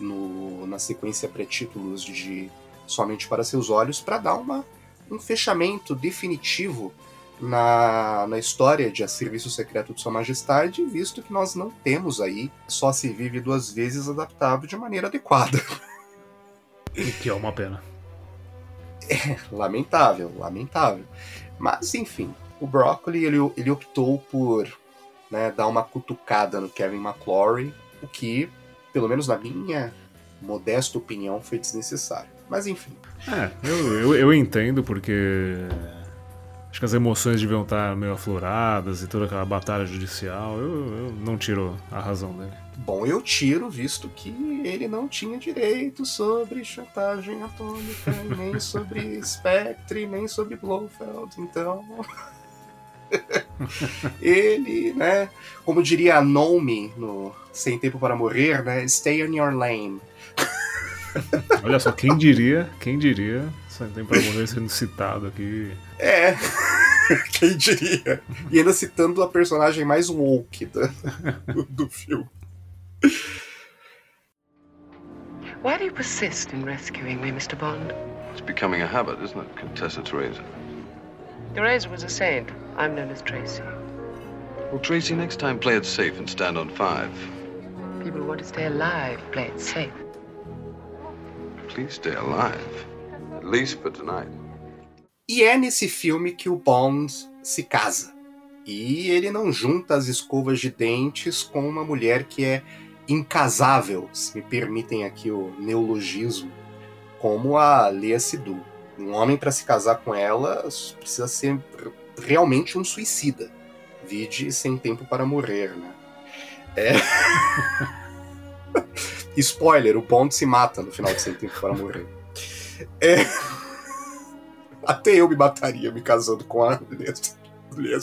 no, na sequência pré-títulos de somente para seus olhos, para dar uma, um fechamento definitivo na, na história de A Serviço Secreto de Sua Majestade, visto que nós não temos aí Só Se Vive Duas Vezes adaptado de maneira adequada. O que é uma pena. É, lamentável, lamentável. Mas, enfim, o Broccoli ele, ele optou por né, dar uma cutucada no Kevin McClory, o que, pelo menos na minha modesta opinião, foi desnecessário. Mas enfim. É, eu, eu, eu entendo porque acho que as emoções deviam estar meio afloradas e toda aquela batalha judicial. Eu, eu, não tiro a razão dele. Bom, eu tiro, visto que ele não tinha direito sobre chantagem atômica, nem sobre Spectre, nem sobre Blofeld. Então. ele, né? Como diria a Nomi no Sem Tempo para Morrer, né? Stay in your lane. Olha só, quem diria, quem diria, Sem Tempo para Morrer sendo citado aqui. É. Quem diria? E ainda citando a personagem mais woke do, do filme. Why do you persist in rescuing me, Mr. Bond? It's becoming a habit, isn't it, Contessa Teresa? Teresa was a saint. I'm known as Tracy. Well, Tracy, next time play it safe and stand on five. People who want to stay alive play it safe. Please stay alive. At least for tonight. E é nesse filme que o Bond se casa. E ele não junta as escovas de dentes com uma mulher que é incasável, se me permitem aqui o neologismo, como a Lea Seydoux. Um homem, para se casar com ela, precisa ser realmente um suicida. Vide Sem Tempo para Morrer, né? É. Spoiler: o Bond se mata no final de Sem Tempo para Morrer. É. Até eu me mataria me casando com a Lea.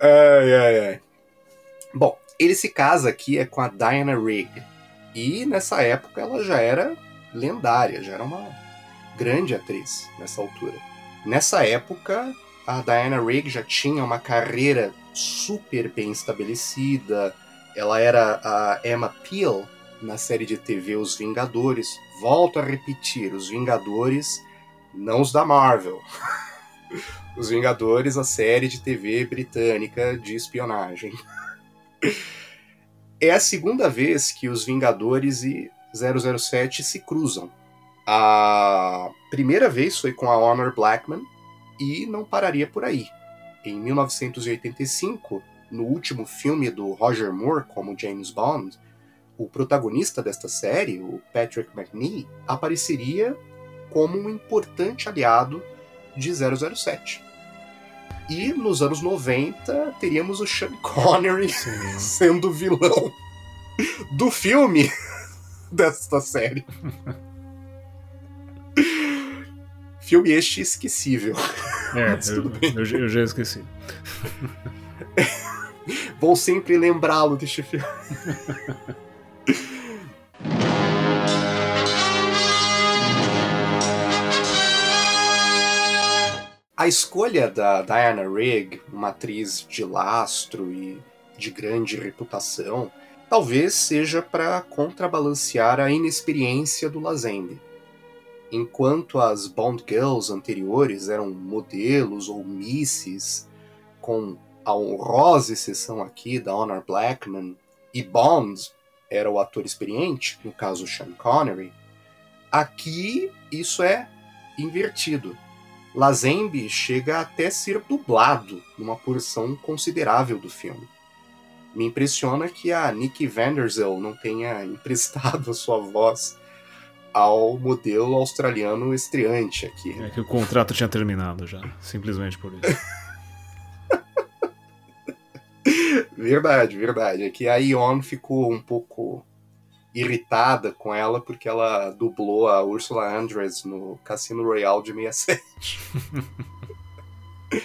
Ai, ai, ai. Bom, ele se casa aqui é com a Diana Rigg. E nessa época ela já era lendária, já era uma grande atriz nessa altura. Nessa época, a Diana Rigg já tinha uma carreira super bem estabelecida. Ela era a Emma Peel na série de TV Os Vingadores. Volto a repetir, Os Vingadores, não os da Marvel. Os Vingadores, a série de TV britânica de espionagem. É a segunda vez que os Vingadores e 007 se cruzam. A primeira vez foi com a Honor Blackman e não pararia por aí. Em 1985, no último filme do Roger Moore como James Bond, o protagonista desta série, o Patrick McNee, apareceria como um importante aliado de 007. E nos anos 90 teríamos o Sean Connery Sim. sendo vilão do filme desta série. filme este esquecível. É, eu, eu, eu, já esqueci. Vou sempre lembrá-lo deste filme. A escolha da Diana Rigg, uma atriz de lastro e de grande reputação, talvez seja para contrabalancear a inexperiência do Lazenby. Enquanto as Bond Girls anteriores eram modelos ou misses, com a honrosa exceção aqui da Honor Blackman, e Bond era o ator experiente, no caso Sean Connery, aqui isso é invertido. Lazenby chega até ser dublado numa porção considerável do filme. Me impressiona que a Nikki Vanderzell não tenha emprestado a sua voz ao modelo australiano estreante aqui. É que o contrato tinha terminado já, simplesmente por isso. verdade, verdade. É que a Ion ficou um pouco irritada com ela porque ela dublou a Ursula Andress no Cassino Royale de 67.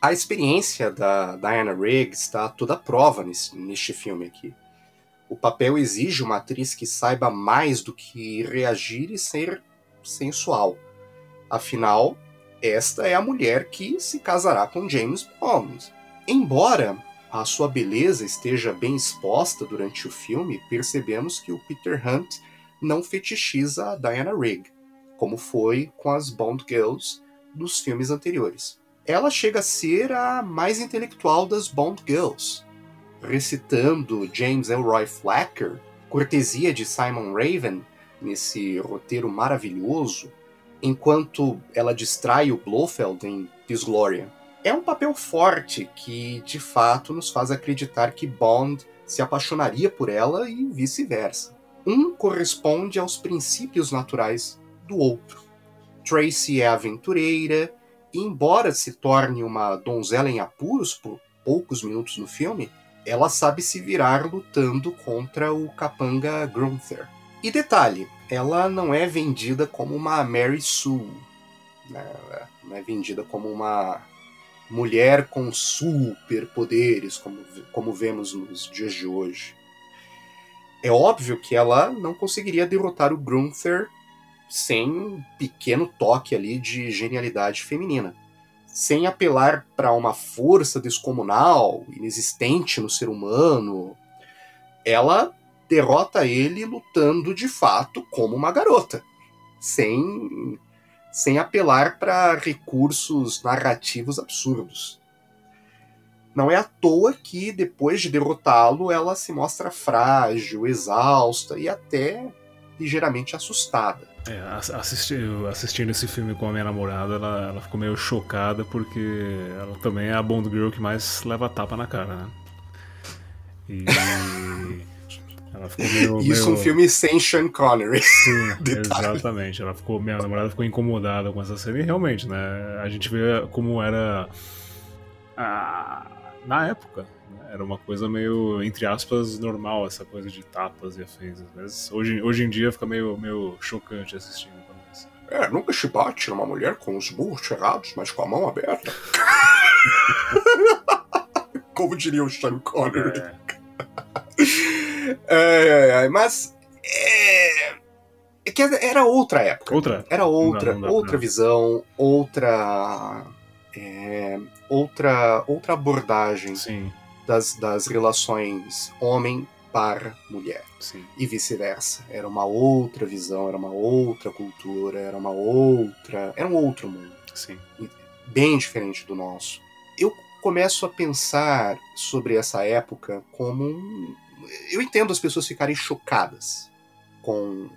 a experiência da Diana Rigg está toda prova nesse, neste filme aqui. O papel exige uma atriz que saiba mais do que reagir e ser sensual. Afinal, esta é a mulher que se casará com James Bond. Embora a sua beleza esteja bem exposta durante o filme, percebemos que o Peter Hunt não fetichiza a Diana Rigg, como foi com as Bond Girls dos filmes anteriores. Ela chega a ser a mais intelectual das Bond Girls, recitando James Elroy Flacker, cortesia de Simon Raven, nesse roteiro maravilhoso, enquanto ela distrai o Blofeld em Disgloria. É um papel forte que, de fato, nos faz acreditar que Bond se apaixonaria por ela e vice-versa. Um corresponde aos princípios naturais do outro. Tracy é aventureira, e embora se torne uma donzela em apuros por poucos minutos no filme, ela sabe se virar lutando contra o capanga Grunther. E detalhe, ela não é vendida como uma Mary Sue, né? não é vendida como uma mulher com superpoderes, como, como vemos nos dias de hoje. É óbvio que ela não conseguiria derrotar o Grunther sem um pequeno toque ali de genialidade feminina. Sem apelar para uma força descomunal, inexistente no ser humano, ela derrota ele lutando de fato como uma garota, sem sem apelar para recursos narrativos absurdos. Não é à toa que, depois de derrotá-lo, ela se mostra frágil, exausta e até ligeiramente assustada. É, assisti, assistindo esse filme com a minha namorada, ela, ela, ficou meio chocada porque ela também é a Bond Girl que mais leva tapa na cara, né? E ela ficou meio, Isso meio... um filme sem Sean Connery. Sim, exatamente. Ela ficou, minha namorada ficou incomodada com essa cena e realmente, né? A gente vê como era a... na época. Né? Era uma coisa meio, entre aspas, normal, essa coisa de tapas e afins. Mas hoje, hoje em dia fica meio, meio chocante assistindo. É, nunca se bate numa mulher com os burros cerrados, mas com a mão aberta. Como diria o Sean Connery. É. é, é, mas. É, é que era outra época. Outra? Era outra, Não, não dá, outra não. visão, outra. é, outra, outra abordagem Sim, das, das relações homem para mulher sim. e vice-versa. Era uma outra visão, era uma outra cultura, era uma outra. Era um outro mundo, Sim. bem diferente do nosso. Eu começo a pensar sobre essa época como um. Eu entendo as pessoas ficarem chocadas com,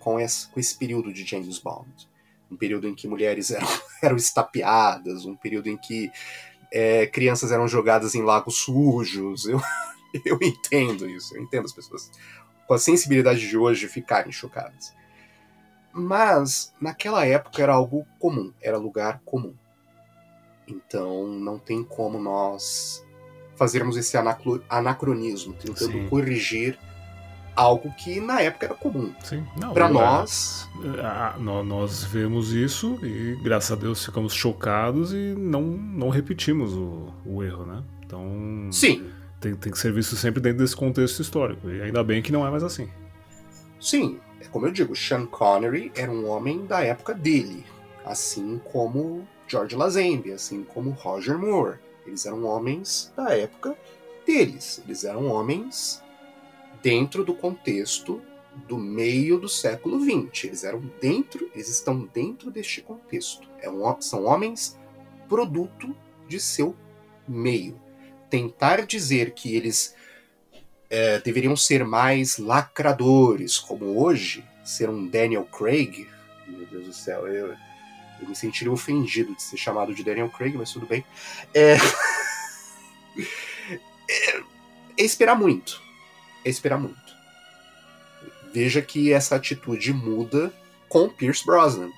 com, esse, com esse período de James Bond. Um período em que mulheres eram, eram estapeadas, um período em que é, crianças eram jogadas em lagos sujos. Eu, eu entendo isso, eu entendo as pessoas com a sensibilidade de hoje ficarem chocadas. Mas naquela época era algo comum, era lugar comum. Então não tem como nós fazermos esse anacronismo, tentando Sim. corrigir algo que na época era comum. Para é- nós, nó- Nós vemos isso e, graças a Deus, ficamos chocados e não, não repetimos o, o erro, né? Então. sim, Tem, tem que ser visto sempre dentro desse contexto histórico. E ainda bem que não é mais assim. sim. É como eu digo, Sean Connery era um homem da época dele, assim como George Lazenby, assim como Roger Moore. Eles eram homens da época deles. Eles eram homens dentro do contexto do meio do século XX. Eles eram dentro, eles estão dentro deste contexto. É um, são homens produto de seu meio. Tentar dizer que eles é, deveriam ser mais lacradores, como hoje, ser um Daniel Craig, meu Deus do céu, eu, eu me sentiria ofendido de ser chamado de Daniel Craig, mas tudo bem. É, é, é esperar muito. É esperar muito. Veja que essa atitude muda com Pierce Brosnan,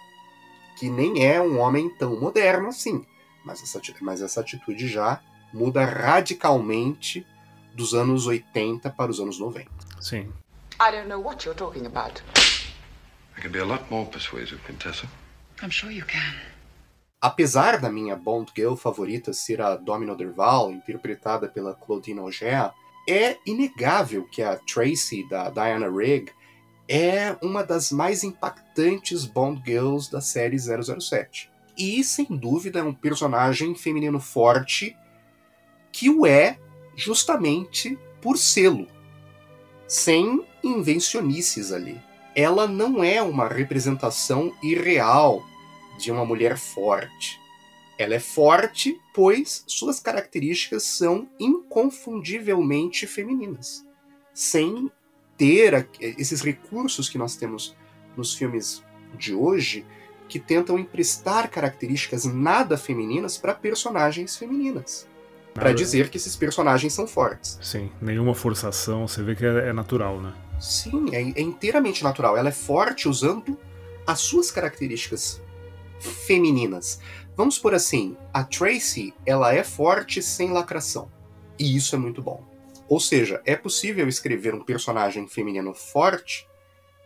que nem é um homem tão moderno assim, mas essa, mas essa atitude já muda radicalmente dos anos 80 para os anos 90. Sim. I don't know what you're talking about. I can be a lot more persuasive, Contessa. I'm sure you can. Apesar da minha Bond Girl favorita ser a Domino Derval, interpretada pela Claudine Auger, é inegável que a Tracy, da Diana Rigg, é uma das mais impactantes Bond Girls da série 007. E, sem dúvida, é um personagem feminino forte que o é justamente por selo, sem invencionices ali. Ela não é uma representação irreal de uma mulher forte. Ela é forte, pois suas características são inconfundivelmente femininas, sem ter a- esses recursos que nós temos nos filmes de hoje que tentam emprestar características nada femininas para personagens femininas, para dizer que esses personagens são fortes. Sim, nenhuma forçação, você vê que é, é natural, né? Sim, é, é inteiramente natural. Ela é forte usando as suas características femininas. Vamos por assim, a Tracy, ela é forte sem lacração. E isso é muito bom. Ou seja, é possível escrever um personagem feminino forte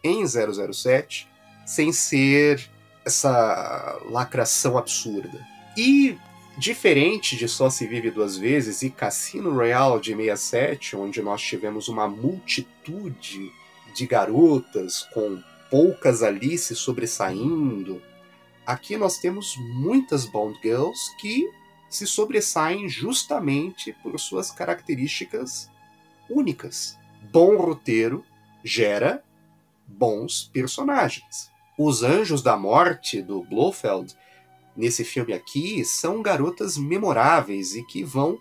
em 007 sem ser essa lacração absurda. E diferente de Só se vive duas vezes e Cassino Royale de 67, onde nós tivemos uma multitude de garotas com poucas ali se sobressaindo, aqui nós temos muitas Bond Girls que se sobressaem justamente por suas características únicas. Bom roteiro gera bons personagens. Os Anjos da Morte do Blofeld nesse filme aqui são garotas memoráveis e que vão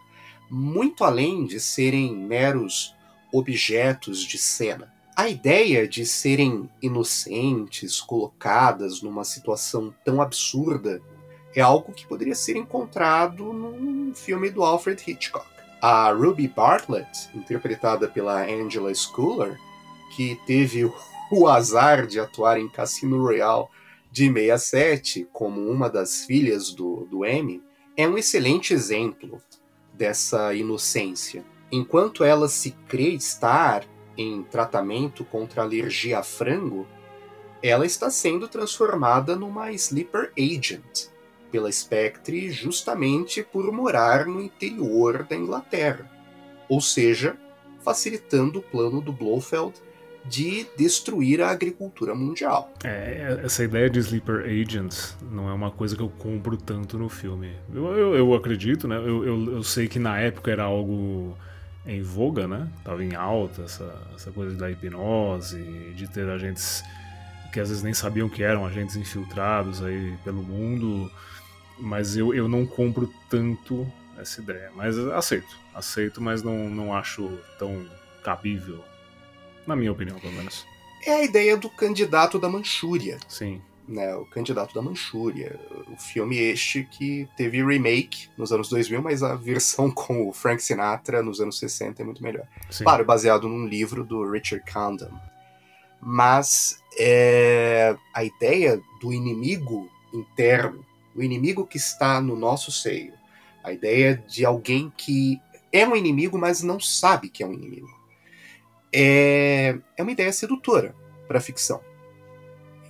muito além de serem meros objetos de cena. A ideia de serem inocentes, colocadas numa situação tão absurda, é algo que poderia ser encontrado num filme do Alfred Hitchcock. A Ruby Bartlett, interpretada pela Angela Schuyler, que teve o azar de atuar em Cassino Royale de 67 como uma das filhas do, do M, é um excelente exemplo dessa inocência. Enquanto ela se crê estar em tratamento contra alergia a frango, ela está sendo transformada numa sleeper agent pela Spectre justamente por morar no interior da Inglaterra, ou seja, facilitando o plano do Blofeld de destruir a agricultura mundial. É, essa ideia de sleeper agents não é uma coisa que eu compro tanto no filme. Eu, eu, eu acredito, né? Eu, eu, eu, sei que na época era algo em voga, né? Tava em alta essa, essa coisa da hipnose, de ter agentes que às vezes nem sabiam que eram agentes infiltrados aí pelo mundo. Mas eu, eu não compro tanto essa ideia. Mas aceito, aceito, mas não, não acho tão cabível na minha opinião, pelo menos. É a ideia do candidato da Manchúria. Sim. Né, o candidato da Manchúria. O filme este que teve remake nos anos 2000, mas a versão com o Frank Sinatra nos anos 60 é muito melhor. Sim. Claro, baseado num livro do Richard Condon. Mas é, a ideia do inimigo interno, o inimigo que está no nosso seio, a ideia de alguém que é um inimigo, mas não sabe que é um inimigo é, é uma ideia sedutora para a ficção.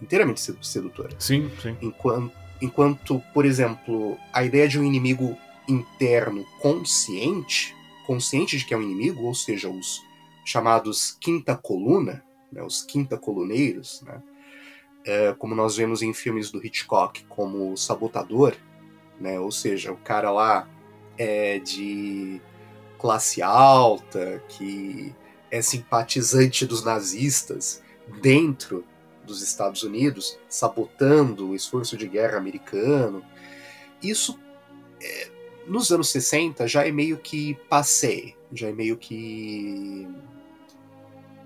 Inteiramente sedutora. Sim, sim. Enquanto, enquanto, por exemplo, a ideia de um inimigo interno consciente, consciente de que é um inimigo, ou seja, os chamados quinta coluna, né, os quinta coluneiros, né, é, como nós vemos em filmes do Hitchcock, como o Sabotador, né, ou seja, o cara lá é de classe alta, que é simpatizante dos nazistas dentro dos Estados Unidos, sabotando o esforço de guerra americano. Isso, é, nos anos 60, já é meio que passei, já é meio que.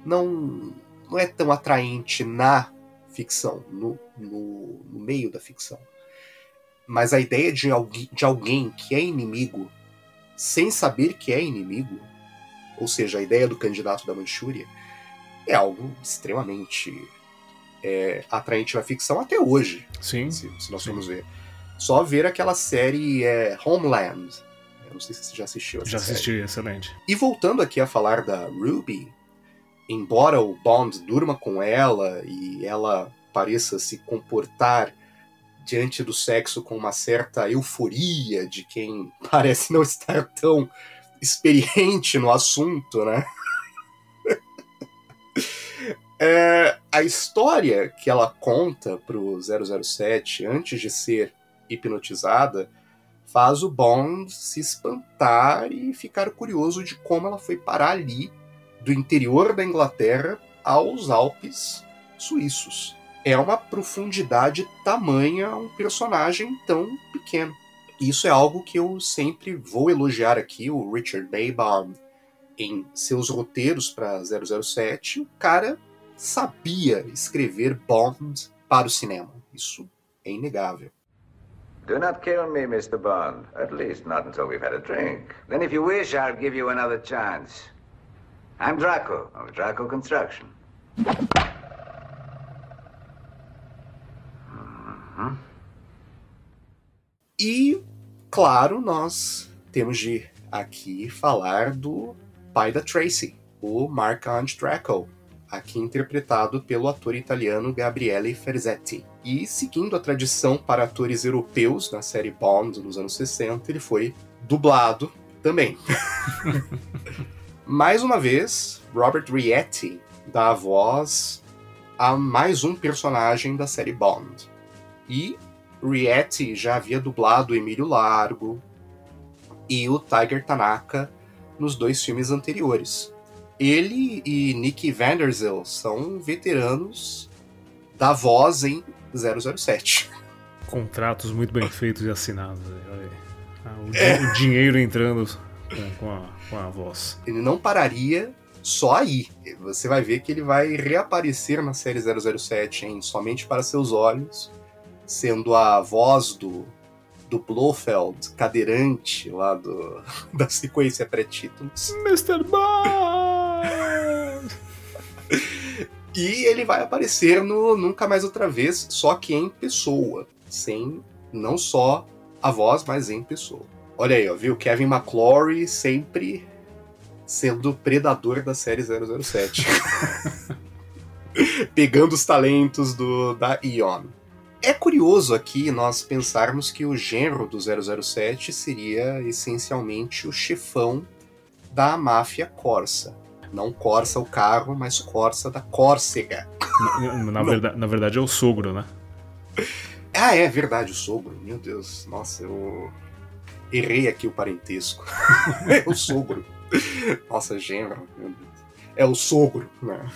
Não, não é tão atraente na ficção, no, no, no meio da ficção. Mas a ideia de, alguém, de alguém que é inimigo sem saber que é inimigo ou seja, a ideia do candidato da Manchúria, é algo extremamente é, atraente na ficção até hoje. Sim. Se, se nós sim. formos ver. Só ver aquela série é, Homeland. Eu não sei se você já assistiu. já assisti, série. excelente. E voltando aqui a falar da Ruby, embora o Bond durma com ela e ela pareça se comportar diante do sexo com uma certa euforia de quem parece não estar tão experiente no assunto, né? é, a história que ela conta pro 007 antes de ser hipnotizada faz o Bond se espantar e ficar curioso de como ela foi parar ali, do interior da Inglaterra aos Alpes suíços. É uma profundidade tamanha um personagem tão pequeno. Isso é algo que eu sempre vou elogiar aqui, o Richard Baybaum, em seus roteiros para 007. O cara sabia escrever Bond para o cinema. Isso é inegável. Do not kill me, Mr. Bond. At least not until we've had a drink. Then if you wish, I'll give you another chance. I'm Draco, of Draco Construction. Uhum. E, claro, nós temos de aqui falar do pai da Tracy, o Mark Ange Draco, aqui interpretado pelo ator italiano Gabriele Ferzetti. E, seguindo a tradição para atores europeus na série Bond nos anos 60, ele foi dublado também. mais uma vez, Robert Rietti dá a voz a mais um personagem da série Bond. E Rietti já havia dublado Emílio Largo e o Tiger Tanaka nos dois filmes anteriores. Ele e Nick Vanderzeel são veteranos da voz em 007. Contratos muito bem feitos e assinados. Ah, o, é. o, dinheiro entrando com, com, a, com a voz. Ele não pararia só aí. Você vai ver que ele vai reaparecer na série 007 em Somente para Seus Olhos sendo a voz do, do Blofeld, cadeirante lá do, da sequência pré-títulos. Mr. Bond! E ele vai aparecer no Nunca Mais Outra Vez, só que em pessoa. Sem não só a voz, mas em pessoa. Olha aí, ó, viu? Kevin McClory sempre sendo predador da série 007. Pegando os talentos do, da Ion. É curioso aqui nós pensarmos que o genro do 007 seria essencialmente o chefão da máfia corsa. Não Corsa o carro, mas Corsa da Córcega. Na, na, verdade, na verdade é o sogro, né? Ah, é verdade, o sogro. Meu Deus, nossa, eu errei aqui o parentesco. é o sogro. Nossa, genro, meu Deus. É o sogro, né?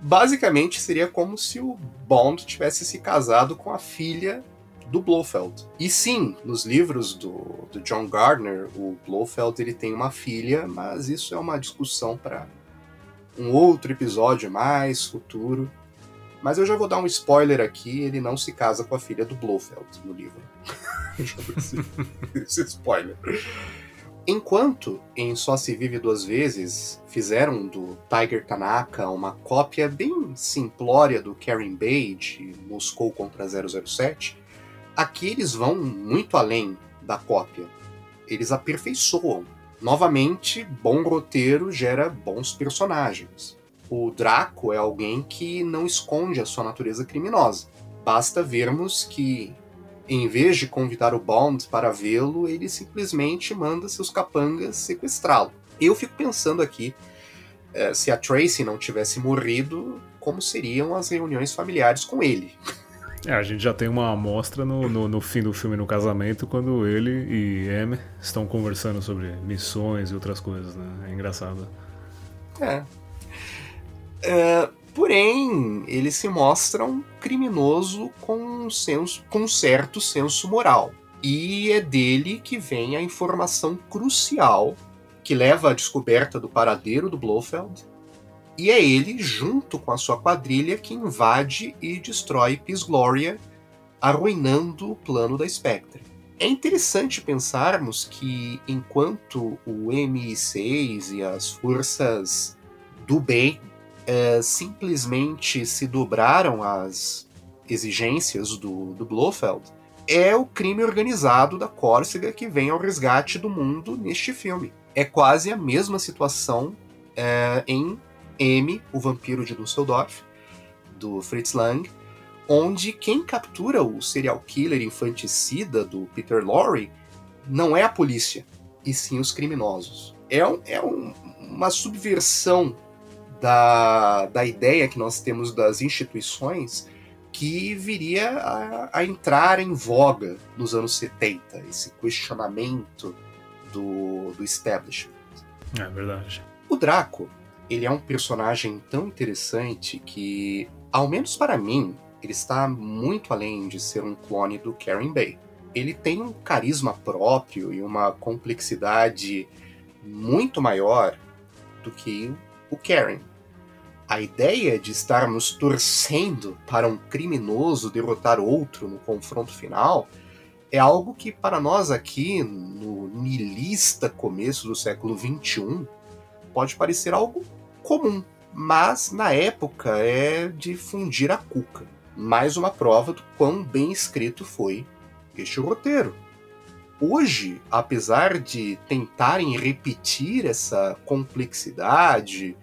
Basicamente seria como se o Bond tivesse se casado com a filha do Blofeld. E sim, nos livros do, do John Gardner, o Blofeld ele tem uma filha, mas isso é uma discussão para um outro episódio mais futuro. Mas eu já vou dar um spoiler aqui: ele não se casa com a filha do Blofeld no livro. esse, esse spoiler. Enquanto em Só Se Vive Duas Vezes fizeram do Tiger Tanaka uma cópia bem simplória do Karen Bay de Moscou contra 007, aqui eles vão muito além da cópia. Eles aperfeiçoam. Novamente, bom roteiro gera bons personagens. O Draco é alguém que não esconde a sua natureza criminosa. Basta vermos que em vez de convidar o Bond para vê-lo, ele simplesmente manda seus capangas sequestrá-lo. Eu fico pensando aqui, eh, se a Tracy não tivesse morrido, como seriam as reuniões familiares com ele. É, a gente já tem uma amostra no, no, no, fim do filme No Casamento, quando ele e Amy estão conversando sobre missões e outras coisas, né? É engraçado. É. é Porém, ele se mostra um criminoso com um, senso, com um certo senso moral. E é dele que vem a informação crucial que leva à descoberta do paradeiro do Blofeld. E é ele, junto com a sua quadrilha, que invade e destrói Peace Gloria, arruinando o plano da Spectre. É interessante pensarmos que, enquanto o MI6 e as forças do bem é, simplesmente se dobraram às exigências do, do Blofeld, é o crime organizado da Córcega que vem ao resgate do mundo neste filme. É quase a mesma situação é, em M, o vampiro de Dusseldorf, do Fritz Lang, onde quem captura o serial killer infanticida do Peter Lorre não é a polícia, e sim os criminosos. É, um, é um, uma subversão da, da ideia que nós temos das instituições que viria a, a, entrar em voga nos anos 70, esse questionamento do, do establishment. É verdade. O Draco, ele é um personagem tão interessante que, ao menos para mim, ele está muito além de ser um clone do Karen Bay. Ele tem um carisma próprio e uma complexidade muito maior do que o Karen. A ideia de estarmos torcendo para um criminoso derrotar outro no confronto final é algo que, para nós aqui, no nihilista começo do século XXI, pode parecer algo comum, mas na época é de fundir a cuca. Mais uma prova do quão bem escrito foi este roteiro. Hoje, apesar de tentarem repetir essa complexidade,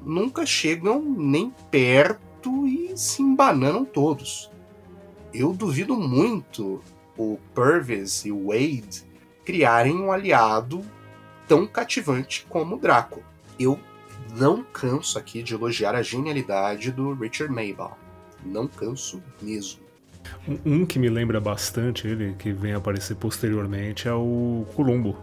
nunca chegam nem perto e se embananam todos. Eu duvido muito o Purvis e o Wade criarem um aliado tão cativante como o Draco. Eu não canso aqui de elogiar a genialidade do Richard Maybaum. Não canso mesmo. Um que me lembra bastante ele, que vem aparecer posteriormente, é o Columbo,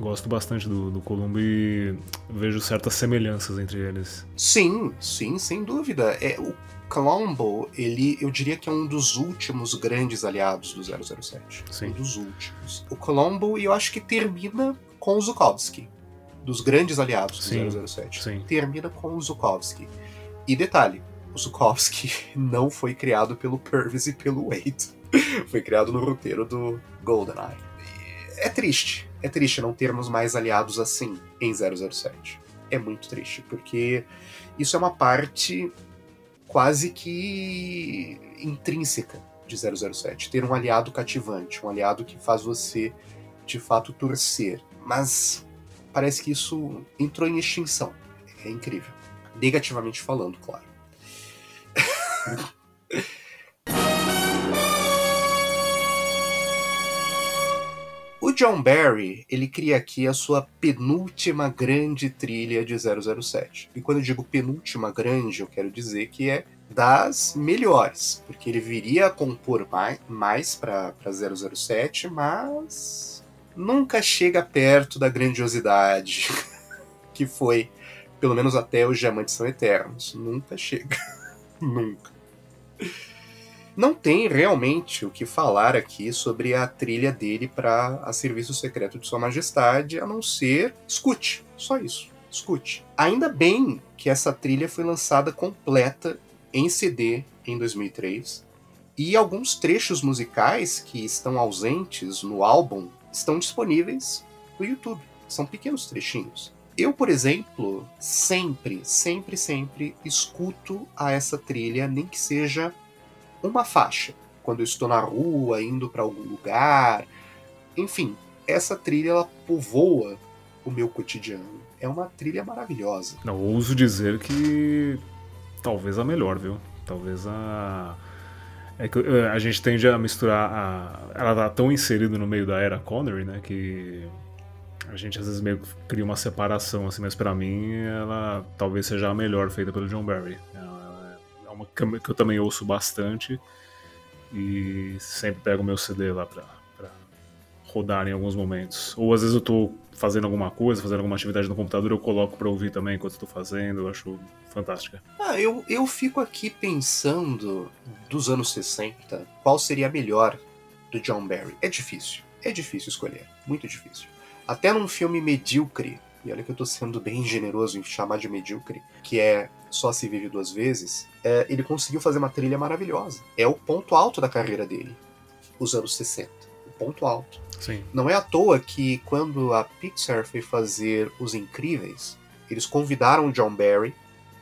Gosto bastante do, do Columbo e vejo certas semelhanças entre eles. Sim, sim, sem dúvida. É, o Columbo, ele, eu diria que é um dos últimos grandes aliados do 007. Sim. Um dos últimos. O Columbo, eu acho que termina com o Zukovsky. Dos grandes aliados do sim, 007. Sim. Termina com o Zukovsky. E detalhe, o Zukovsky não foi criado pelo Purvis e pelo Wade. foi criado no roteiro do GoldenEye. É triste, é triste não termos mais aliados assim em 007. é muito triste, porque isso é uma parte quase que intrínseca de 007. Ter um aliado cativante, um aliado que faz você de fato torcer. Mas parece que isso entrou em extinção. É incrível. Negativamente falando, claro. O John Barry, ele cria aqui a sua penúltima grande trilha de 007. E quando eu digo penúltima grande, eu quero dizer que é das melhores, porque ele viria a compor mais, mais para 007, mas nunca chega perto da grandiosidade que foi, pelo menos até os Diamantes São Eternos. Nunca chega. nunca. Não tem realmente o que falar aqui sobre a trilha dele para a Serviço Secreto de Sua Majestade, a não ser escute, só isso, escute. Ainda bem que essa trilha foi lançada completa em CD em 2003 e alguns trechos musicais que estão ausentes no álbum estão disponíveis no YouTube. São pequenos trechinhos. Eu, por exemplo, sempre, sempre, sempre escuto a essa trilha, nem que seja uma faixa. Quando eu estou na rua, indo para algum lugar. Enfim, essa trilha ela povoa o meu cotidiano. É uma trilha maravilhosa. Não, ouso dizer que talvez a melhor, viu? Talvez a. É que eh, a gente tende a misturar a. Ela tá tão inserida no meio da era Connery, né? Que a gente às vezes meio que cria uma separação, assim, mas para mim ela talvez seja a melhor feita pelo John Barry uma que eu também ouço bastante e sempre pego meu CD lá pra, pra rodar em alguns momentos. Ou às vezes eu tô fazendo alguma coisa, fazendo alguma atividade no computador, eu coloco pra ouvir também enquanto estou fazendo, eu acho fantástica. Ah, eu, eu fico aqui pensando dos anos 60, qual seria a melhor do John Barry. É difícil, é difícil escolher, muito difícil. Até num filme medíocre, e olha que eu tô sendo bem generoso em chamar de medíocre, que é Só Se Vive Duas Vezes, é, ele conseguiu fazer uma trilha maravilhosa. É o ponto alto da carreira dele, os anos 60. O ponto alto. Sim. Não é à toa que quando a Pixar foi fazer Os Incríveis, eles convidaram o John Barry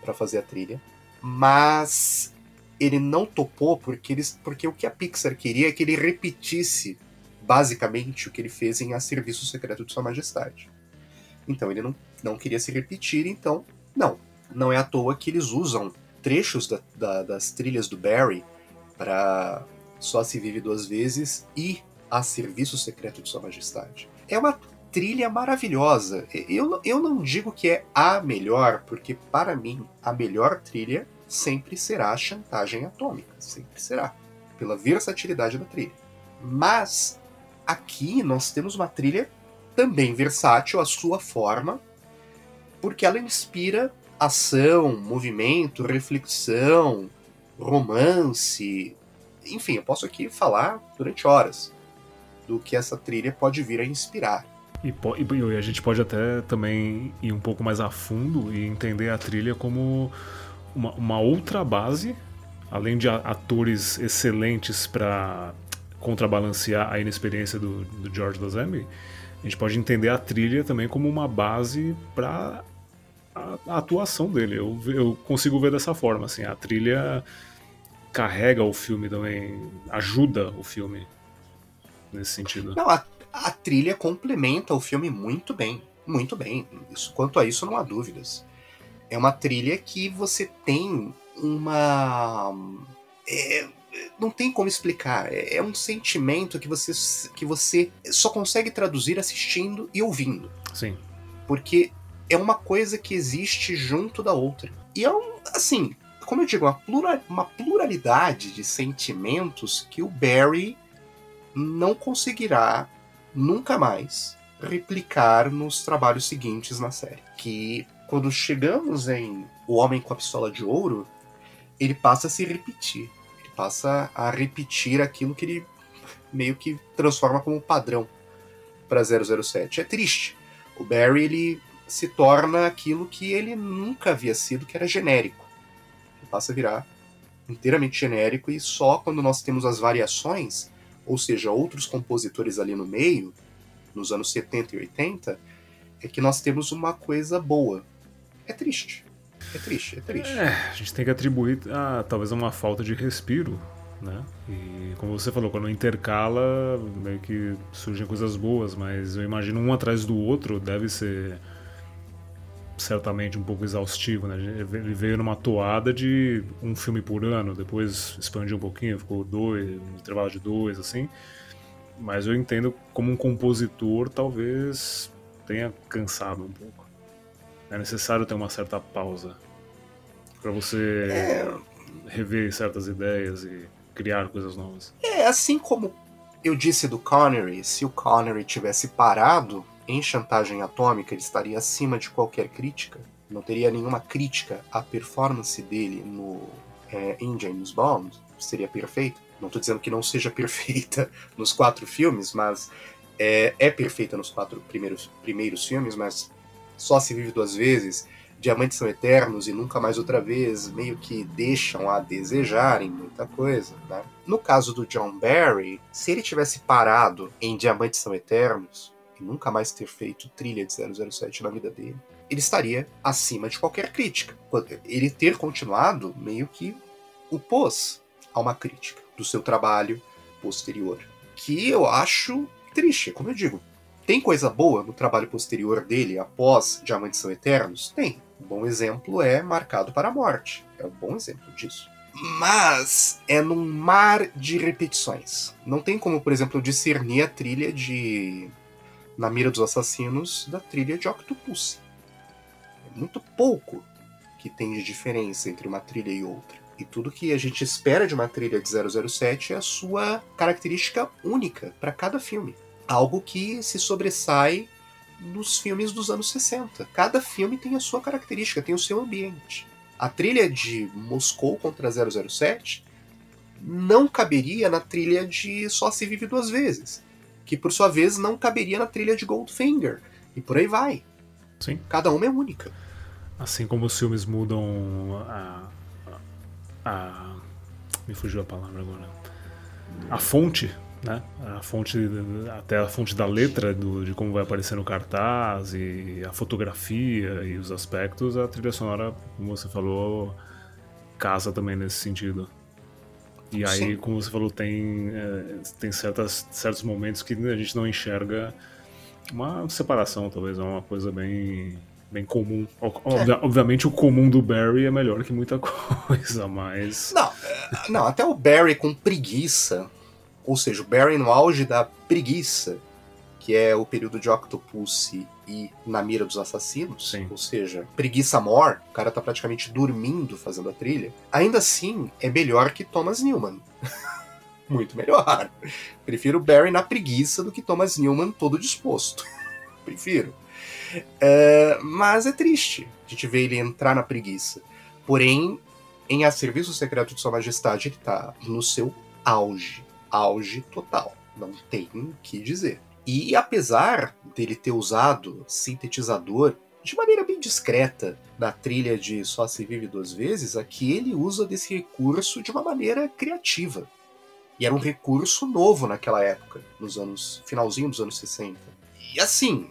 para fazer a trilha, mas ele não topou porque, eles, porque o que a Pixar queria é que ele repetisse basicamente o que ele fez em A Serviço Secreto de Sua Majestade. Então ele não, não queria se repetir, então não. Não é à toa que eles usam trechos da, da, das trilhas do Barry para Só Se Vive Duas Vezes e A Serviço Secreto de Sua Majestade. É uma trilha maravilhosa. Eu, eu não digo que é a melhor, porque para mim a melhor trilha sempre será a Chantagem Atômica. Sempre será. Pela versatilidade da trilha. Mas aqui nós temos uma trilha também versátil à sua forma, porque ela inspira ação, movimento, reflexão, romance. Enfim, eu posso aqui falar durante horas do que essa trilha pode vir a inspirar. E, e, a gente pode até também ir um pouco mais a fundo e entender a trilha como uma, uma outra base, além de atores excelentes para contrabalancear a inexperiência do, do George Lazenby, a gente pode entender a trilha também como uma base para a, a, atuação dele. Eu, eu consigo ver dessa forma, assim, a trilha carrega o filme também, ajuda o filme nesse sentido. Não, a, a trilha complementa o filme muito bem, muito bem. Isso, quanto a isso não há dúvidas. É uma trilha que você tem uma é, não tem como explicar. É, é um sentimento que você, que você só consegue traduzir assistindo e ouvindo. Sim. Porque é uma coisa que existe junto da outra. E é um, assim, como eu digo, uma, plural, uma pluralidade de sentimentos que o Barry não conseguirá nunca mais replicar nos trabalhos seguintes na série. Que quando chegamos em O Homem com a Pistola de Ouro, ele passa a se repetir passa a repetir aquilo que ele meio que transforma como padrão para 007. É triste. O Barry ele se torna aquilo que ele nunca havia sido, que era genérico. Ele passa a virar inteiramente genérico e só quando nós temos as variações, ou seja, outros compositores ali no meio, nos anos 70 e 80, é que nós temos uma coisa boa. é triste. É triste, é triste. É, a gente tem que atribuir a, talvez a uma falta de respiro, né? E como você falou, quando intercala, meio que surgem coisas boas, mas eu imagino um atrás do outro deve ser certamente um pouco exaustivo, né? Ele veio numa toada de um filme por ano, depois expandiu um pouquinho, ficou dois, um intervalo de dois, assim. Mas eu entendo como um compositor talvez tenha cansado um pouco. É necessário ter uma certa pausa para você é... rever certas ideias e criar coisas novas. É, assim como eu disse do Connery, se o Connery tivesse parado em Chantagem Atômica, ele estaria acima de qualquer crítica. Não teria nenhuma crítica à performance dele no é, em James Bond. Seria perfeito. Não estou dizendo que não seja perfeita nos quatro filmes, mas é, é perfeita nos quatro primeiros, primeiros filmes, mas só se vive duas vezes. Diamantes são eternos e nunca mais outra vez, meio que deixam a desejarem muita coisa. Né? No caso do John Barry, se ele tivesse parado em Diamantes são eternos nunca mais ter feito trilha de 007 na vida dele, ele estaria acima de qualquer crítica. Ele ter continuado meio que o pôs a uma crítica do seu trabalho posterior. Que eu acho triste, como eu digo. Tem coisa boa no trabalho posterior dele após Diamantes São Eternos? Tem. Um bom exemplo é Marcado para a Morte. É um bom exemplo disso. Mas é num mar de repetições. Não tem como, por exemplo, discernir a trilha de Na Mira dos Assassinos da trilha de Octopus. É muito pouco que tem de diferença entre uma trilha e outra. E tudo que a gente espera de uma trilha de 007 é a sua característica única para cada filme. Algo que se sobressai nos filmes dos anos 60. Cada filme tem a sua característica, tem o seu ambiente. A trilha de Moscou contra 007 não caberia na trilha de Só se vive duas vezes, que por sua vez não caberia na trilha de Goldfinger, e por aí vai. Sim. Cada uma é única. Assim como os filmes mudam a, a me fugiu a palavra agora. A fonte né? A fonte, até a fonte da letra, do, de como vai aparecer no cartaz, e a fotografia e os aspectos, a trilha sonora, como você falou, casa também nesse sentido. E aí, Sim. como você falou, tem, é, tem certas, certos momentos que a gente não enxerga uma separação, talvez, é uma coisa bem, bem comum. É. Obviamente, o comum do Barry é melhor que muita coisa, mas. Não, é, não até o Barry com preguiça ou seja, o Barry no auge da preguiça, que é o período de Octopus e na mira dos assassinos, Sim. ou seja, preguiça mor, o cara tá praticamente dormindo fazendo a trilha, ainda assim é melhor que Thomas Newman. Muito melhor. Prefiro Barry na preguiça do que Thomas Newman todo disposto. Prefiro. É, mas é triste a gente ver ele entrar na preguiça. Porém, em A Serviço Secreto de Sua Majestade, ele tá no seu auge auge total. Não tem o que dizer. E apesar dele ter usado sintetizador de maneira bem discreta na trilha de Só Se Vive Duas Vezes, aqui ele usa desse recurso de uma maneira criativa. E era um recurso novo naquela época, nos anos finalzinho dos anos 60. E assim,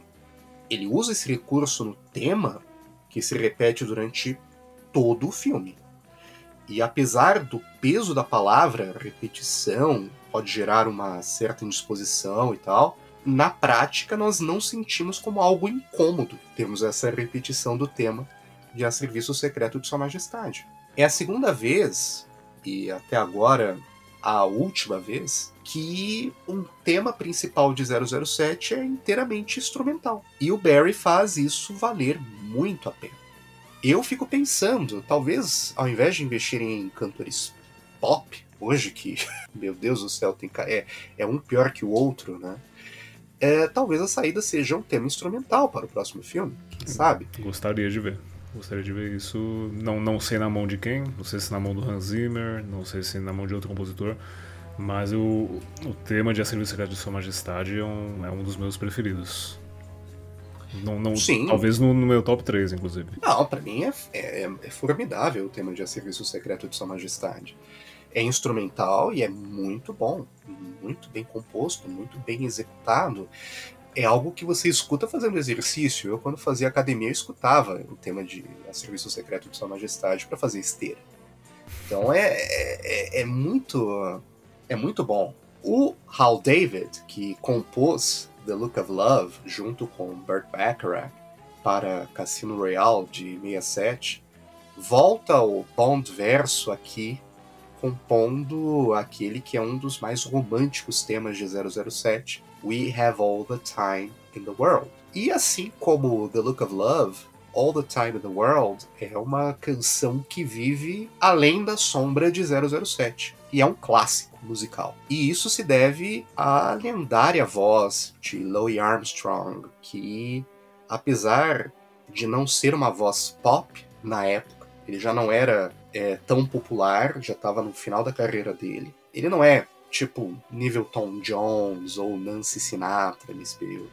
ele usa esse recurso no tema que se repete durante todo o filme. E apesar do peso da palavra, repetição, pode gerar uma certa indisposição e tal. Na prática, nós não sentimos como algo incômodo termos essa repetição do tema de A Serviço Secreto de Sua Majestade. É a segunda vez, e até agora a última vez, que um tema principal de 007 é inteiramente instrumental. E o Barry faz isso valer muito a pena. Eu fico pensando, talvez ao invés de investirem em cantores pop, hoje, que, meu Deus do céu, tem, é, é um pior que o outro, né? É, talvez a saída seja um tema instrumental para o próximo filme, quem sabe? Gostaria de ver. Gostaria de ver isso. Não, não sei na mão de quem, não sei se na mão do Hans Zimmer, não sei se na mão de outro compositor, mas o, o tema de A Serviço Secreto de Sua Majestade é um, é um dos meus preferidos. Não, não, Sim. Talvez no, no, meu top 3, inclusive. Não, para mim é, é, é, formidável o tema de A Serviço Secreto de Sua Majestade é instrumental e é muito bom, muito bem composto, muito bem executado. é algo que você escuta fazendo exercício. Eu, quando fazia academia, escutava o tema de A Serviço Secreto de Sua Majestade para fazer esteira. Então é, é, é, muito é muito bom. O Hal David, que compôs The Look of Love junto com Burt Bacharach para Cassino Royale de 67, volta ao Bond verso aqui compondo aquele que é um dos mais românticos temas de 007, We Have All the Time in the World. E assim como The Look of Love, All the Time in the World é uma canção que vive além da sombra de 007 e é um clássico musical. E isso se deve à lendária voz de Louis Armstrong, que apesar de não ser uma voz pop na época, ele já não era é, tão popular, já estava no final da carreira dele. Ele não é tipo nível Tom Jones ou Nancy Sinatra nesse período.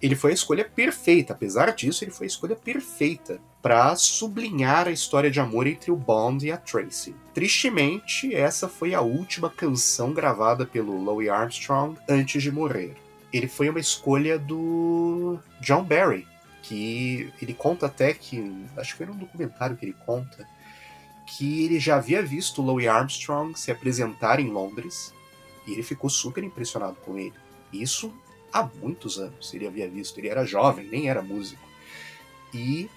Ele foi a escolha perfeita, apesar disso, ele foi a escolha perfeita para sublinhar a história de amor entre o Bond e a Tracy. Tristemente, essa foi a última canção gravada pelo Louis Armstrong antes de morrer. Ele foi uma escolha do John Barry, que ele conta até que, acho que foi num documentário que ele conta, que ele já havia visto Louis Armstrong se apresentar em Londres e ele ficou super impressionado com ele. Isso há muitos anos ele havia visto. Ele era jovem, nem era músico. E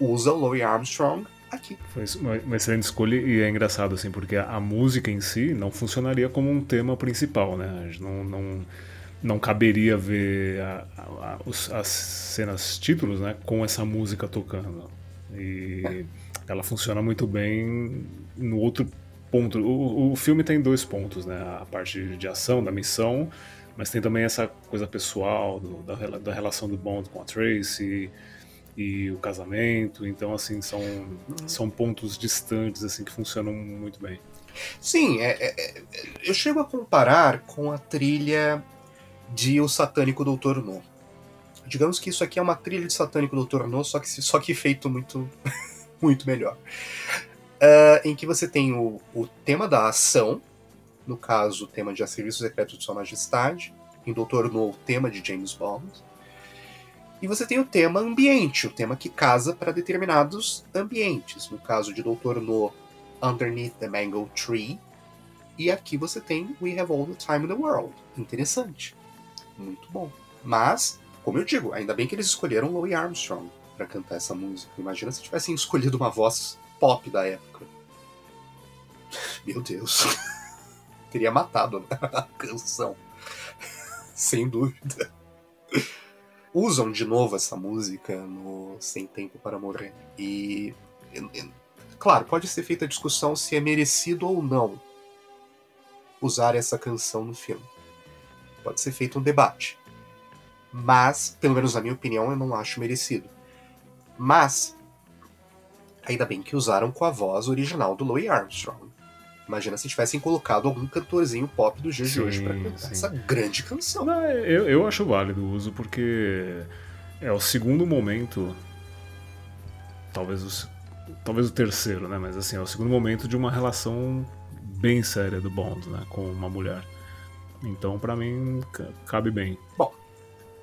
usa o Louis Armstrong aqui. Foi uma excelente escolha e é engraçado assim, porque a música em si não funcionaria como um tema principal, né? Não, não, não caberia ver a, a, a, as cenas títulos, né, com essa música tocando. E é ela funciona muito bem no outro ponto. O, o filme tem dois pontos, né? A parte de ação, da missão, mas tem também essa coisa pessoal, do, da, da relação do Bond com a Tracy e o casamento. Então, assim, são, são pontos distantes, assim, que funcionam muito bem. Sim, é, é, é eu chego a comparar com a trilha de O Satânico Doutor No. Digamos que isso aqui é uma trilha de Satânico Doutor No, só que, só que feito muito muito melhor. Uh, em que você tem o, o tema da ação, no caso, o tema de A Serviço Secreto de Sua Majestade, em Doutor No, o tema de James Bond. E você tem o tema ambiente, o tema que casa para determinados ambientes. No caso de Doutor No, Underneath the Mango Tree. E aqui você tem We Have All the Time in the World. Interessante. Muito bom. Mas, como eu digo, ainda bem que eles escolheram Louis Armstrong para cantar essa música. Imagina se tivessem escolhido uma voz pop da época. Meu Deus. Teria matado a canção. Sem dúvida. Usam de novo essa música no Sem Tempo para Morrer. E. Claro, pode ser feita a discussão se é merecido ou não usar essa canção no filme. Pode ser feito um debate. Mas, pelo menos na minha opinião, eu não acho merecido. Mas, ainda bem que usaram com a voz original do Louis Armstrong. Imagina se tivessem colocado algum cantorzinho pop do dia de hoje pra cantar sim. essa grande canção. Não, eu, eu acho válido o uso porque é o segundo momento, talvez o, talvez o terceiro, né? Mas assim, é o segundo momento de uma relação bem séria do Bond, né? Com uma mulher. Então, para mim, cabe bem. Bom,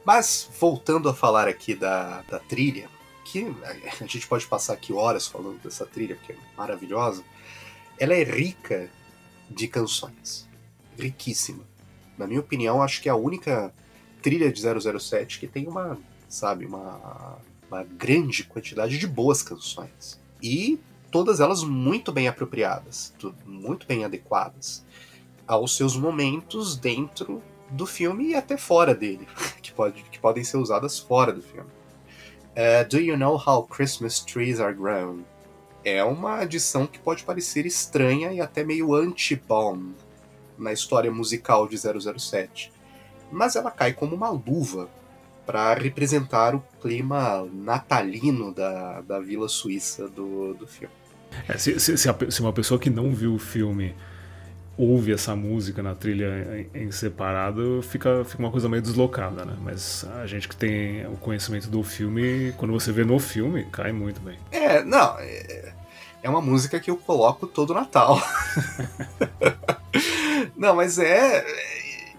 mas voltando a falar aqui da, da trilha, que a gente pode passar aqui horas falando dessa trilha, porque é maravilhosa, ela é rica de canções. Riquíssima. Na minha opinião, acho que é a única trilha de 007 que tem uma, sabe, uma, uma grande quantidade de boas canções. E todas elas muito bem apropriadas, muito bem adequadas aos seus momentos dentro do filme e até fora dele, que, pode, que podem ser usadas fora do filme. Uh, Do You Know How Christmas Trees Are Grown? É uma adição que pode parecer estranha e até meio anti-Bond na história musical de 007, mas ela cai como uma luva para representar o clima natalino da, da vila suíça do, do filme. É, se, se, se, a, se uma pessoa que não viu o filme ouve essa música na trilha em, separado, fica, fica uma coisa meio deslocada, né? Mas a gente que tem o conhecimento do filme, quando você vê no filme, cai muito bem. É, não, é, é uma música que eu coloco todo Natal. não, mas é,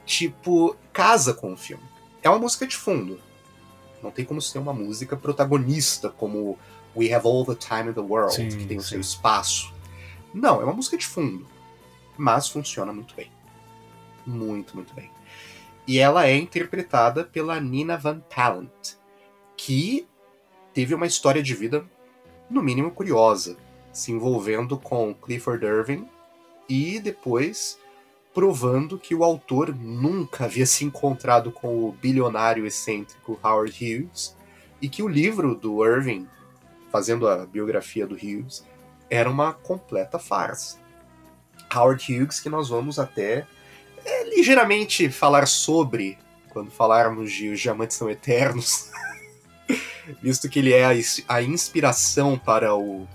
tipo, casa com o filme. é uma música de fundo. Não tem como ser uma música protagonista, como We Have All the Time in the World, Sim, que tem o sim. seu espaço. Não, é uma música de fundo. Mas funciona muito bem. Muito, muito bem. E ela é interpretada pela Nina Van Talent, que teve uma história de vida, no mínimo, curiosa, se envolvendo com Clifford Irving e depois provando que o autor nunca havia se encontrado com o bilionário excêntrico Howard Hughes e que o livro do Irving, fazendo a biografia do Hughes, era uma completa farsa. Howard Hughes, que nós vamos até é, ligeiramente falar sobre quando falarmos de Os Diamantes São Eternos, visto que ele é a, a inspiração para o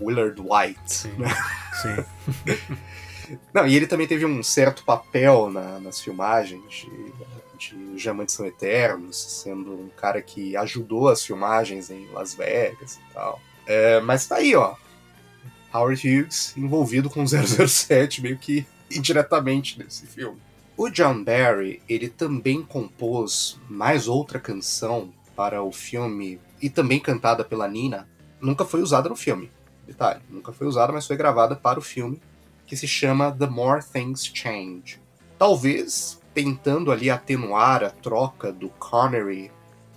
Willard White. Sim. né? Sim. Não, e ele também teve um certo papel na- nas filmagens de, de Os Diamantes São Eternos, sendo um cara que ajudou as filmagens em Las Vegas e tal. É, mas tá aí, ó. Howard Hughes envolvido com 007 meio que indiretamente nesse filme. O John Barry, ele também compôs mais outra canção para o filme, e também cantada pela Nina, nunca foi usada no filme. Detalhe, nunca foi usada, mas foi gravada para o filme, que se chama The More Things Change. Talvez tentando ali atenuar a troca do Connery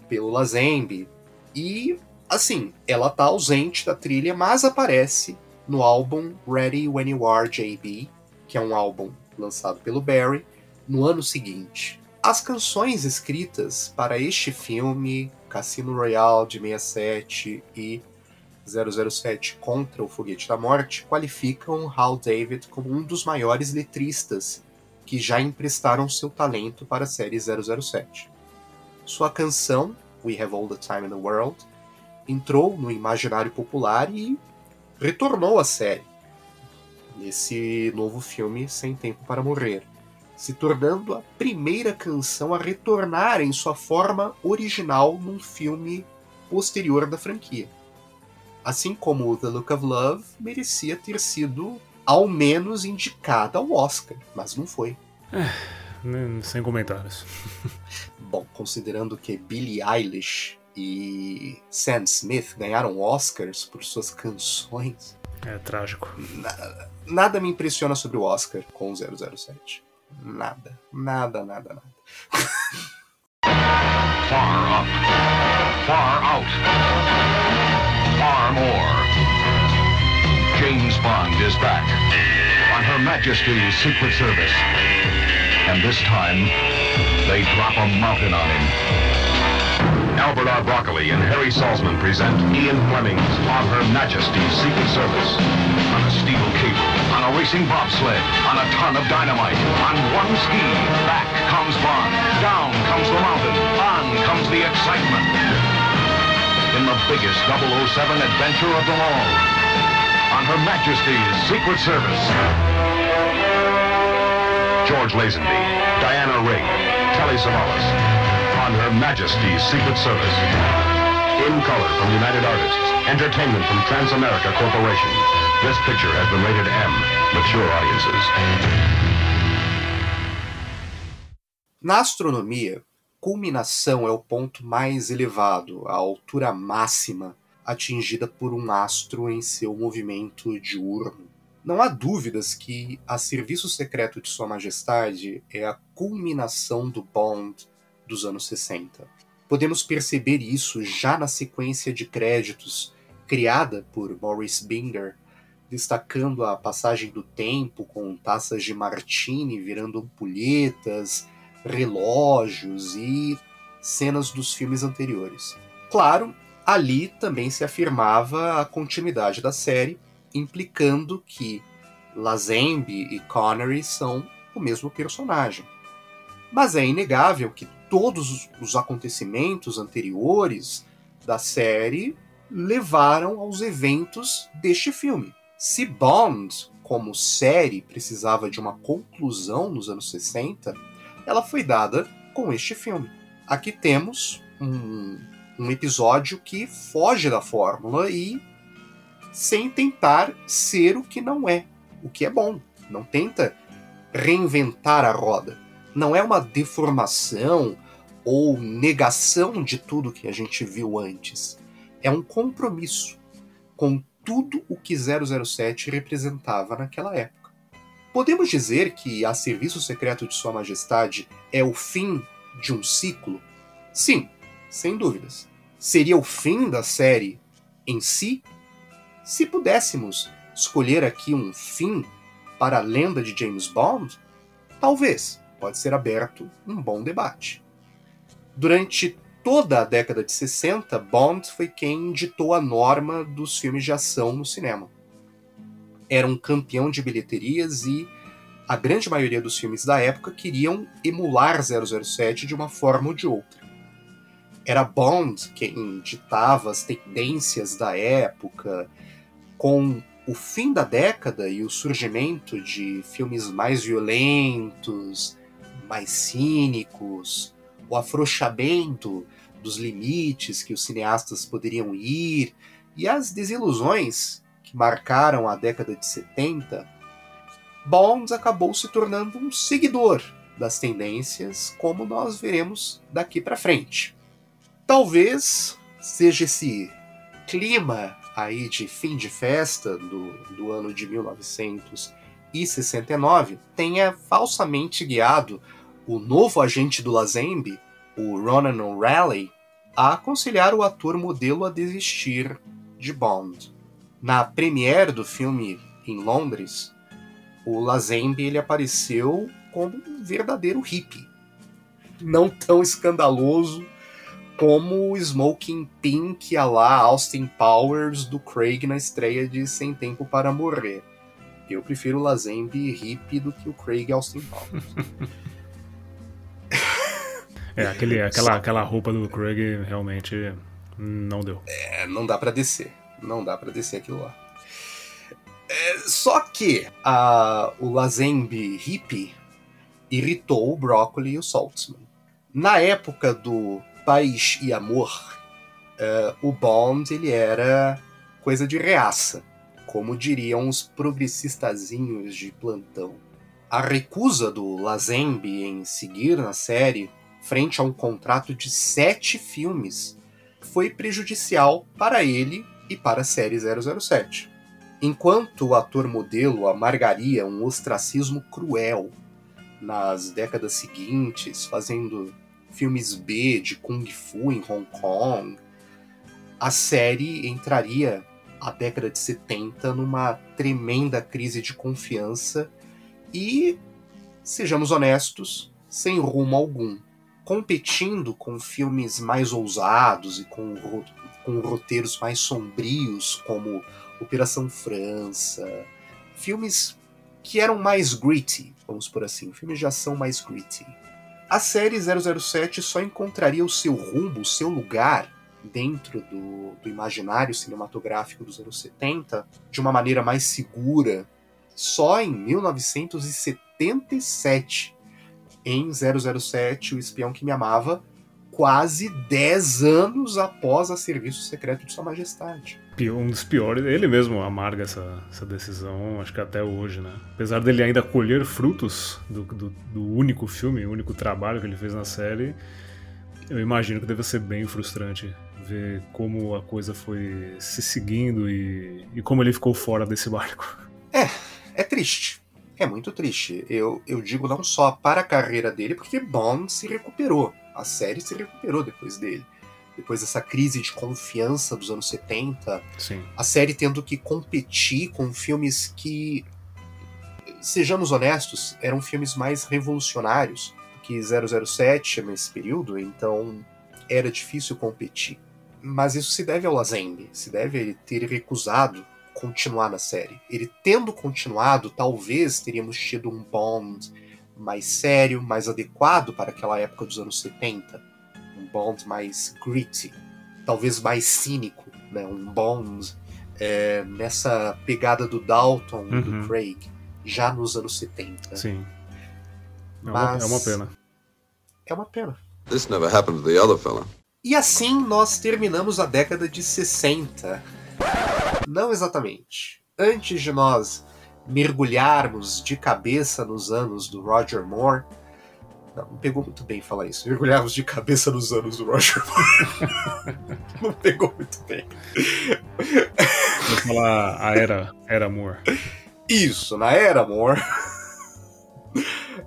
pelo Lazenby. E, assim, ela tá ausente da trilha, mas aparece no álbum Ready When You Are JB, que é um álbum lançado pelo Barry, no ano seguinte. As canções escritas para este filme, Cassino Royale de 67 e 007 contra o Foguete da Morte, qualificam Hal David como um dos maiores letristas que já emprestaram seu talento para a série 007. Sua canção, We Have All the Time in the World, entrou no imaginário popular e retornou à série nesse novo filme Sem Tempo para Morrer, se tornando a primeira canção a retornar em sua forma original num filme posterior da franquia. Assim como The Look of Love merecia ter sido ao menos indicada ao Oscar, mas não foi. Nem- Sem comentários. Bom, considerando que Billie Eilish e Sam Smith ganharam Oscars por suas canções, É trágico. nada me impressiona sobre o Oscar com o 007. Nada, nada, nada, nada. Far up. Far out. Far more. James Bond is back on Her Majesty's Secret Service. And this time, they drop a mountain on him. Albert R. Broccoli and Harry Salzman present Ian Fleming's On Her Majesty's Secret Service. On a steel cable, on a racing bobsled, on a ton of dynamite, on one ski. Back comes Bond. Down comes the mountain. On comes the excitement. In the biggest 007 adventure of them all. On Her Majesty's Secret Service. George Lazenby, Diana Rigg, Kelly Savalas. On Her Majesty's Secret Service. In color from United Artists. Entertainment from Transamerica Corporation. This picture has been rated M. Mature audiences. Na astronomia, culminação é o ponto mais elevado, a altura máxima atingida por um astro em seu movimento diurno. Não há dúvidas que a Serviço Secreto de Sua Majestade é a culminação do Bond dos anos 60. Podemos perceber isso já na sequência de créditos criada por Maurice Binder, destacando a passagem do tempo com taças de martini virando ampulhetas, relógios e cenas dos filmes anteriores. Claro, ali também se afirmava a continuidade da série, implicando que Lazenby e Connery são o mesmo personagem. Mas é inegável que todos os acontecimentos anteriores da série levaram aos eventos deste filme. Se Bond, como série, precisava de uma conclusão nos anos 60, ela foi dada com este filme. Aqui temos um, um episódio que foge da fórmula e sem tentar ser o que não é, o que é bom. Não tenta reinventar a roda. Não é uma deformação ou negação de tudo que a gente viu antes. É um compromisso com tudo o que 007 representava naquela época. Podemos dizer que A Serviço Secreto de Sua Majestade é o fim de um ciclo? Sim, sem dúvidas. Seria o fim da série em si? Se pudéssemos escolher aqui um fim para a lenda de James Bond, talvez pode ser aberto um bom debate. Durante toda a década de 60, Bond foi quem ditou a norma dos filmes de ação no cinema era um campeão de bilheterias e a grande maioria dos filmes da época queriam emular 007 de uma forma ou de outra. Era Bond quem ditava as tendências da época, com o fim da década e o surgimento de filmes mais violentos, mais cínicos, o afrouxamento dos limites que os cineastas poderiam ir e as desilusões que marcaram a década de 70, Bonds acabou se tornando um seguidor das tendências, como nós veremos daqui para frente. Talvez seja esse clima aí de fim de festa do, do ano de 1969 tenha falsamente guiado o novo agente do Lazembe, o Ronan O'Reilly, a aconselhar o ator modelo a desistir de Bond. Na premiere do filme em Londres, o Lazembe ele apareceu como um verdadeiro hippie. Não tão escandaloso como o Smoking Pink a lá Austin Powers do Craig na estreia de Sem Tempo para Morrer. Eu prefiro o Lazembe hippie do que o Craig Austin Powers. é, aquele, aquela, aquela roupa do Craig realmente não deu. É, não dá para descer não dá para descer aquilo lá. É, só que a, o Lazembe hippie irritou o Broccoli e o Saltzman. Na época do Paz e Amor, uh, o Bond ele era coisa de reaça, como diriam os progressistazinhos de plantão. A recusa do Lazembe em seguir na série, frente a um contrato de sete filmes, foi prejudicial para ele e para a série 007. Enquanto o ator modelo amargaria um ostracismo cruel nas décadas seguintes, fazendo filmes B de Kung Fu em Hong Kong, a série entraria a década de 70 numa tremenda crise de confiança e, sejamos honestos, sem rumo algum. Competindo com filmes mais ousados e com com roteiros mais sombrios, como Operação França, filmes que eram mais gritty, vamos por assim, filmes de ação mais gritty. A série 007 só encontraria o seu rumo, o seu lugar dentro do, do imaginário cinematográfico dos anos 70 de uma maneira mais segura só em 1977, em 007, O Espião que Me Amava, quase 10 anos após a serviço secreto de Sua Majestade. Um dos piores, ele mesmo amarga essa, essa decisão, acho que até hoje, né? Apesar dele ainda colher frutos do, do, do único filme, o único trabalho que ele fez na série, eu imagino que deve ser bem frustrante ver como a coisa foi se seguindo e, e como ele ficou fora desse barco. É, é triste. É muito triste. Eu, eu digo não só para a carreira dele, porque Bond se recuperou a série se recuperou depois dele. Depois dessa crise de confiança dos anos 70, Sim. a série tendo que competir com filmes que, sejamos honestos, eram filmes mais revolucionários que 007 nesse período, então era difícil competir. Mas isso se deve ao Lazembe, se deve a ele ter recusado continuar na série. Ele tendo continuado, talvez teríamos tido um Bond mais sério, mais adequado para aquela época dos anos 70. Um Bond mais gritty, talvez mais cínico, né? um Bond é, nessa pegada do Dalton e uhum. do Craig, já nos anos 70. Sim. É uma, é uma pena. É uma pena. This never happened to the other fella. E assim nós terminamos a década de 60. Não exatamente. Antes de nós mergulharmos de cabeça nos anos do Roger Moore, Não, não pegou muito bem falar isso. Mergulharmos de cabeça nos anos do Roger Moore. não pegou muito bem. Vou falar a era, era Moore. Isso, na era Moore.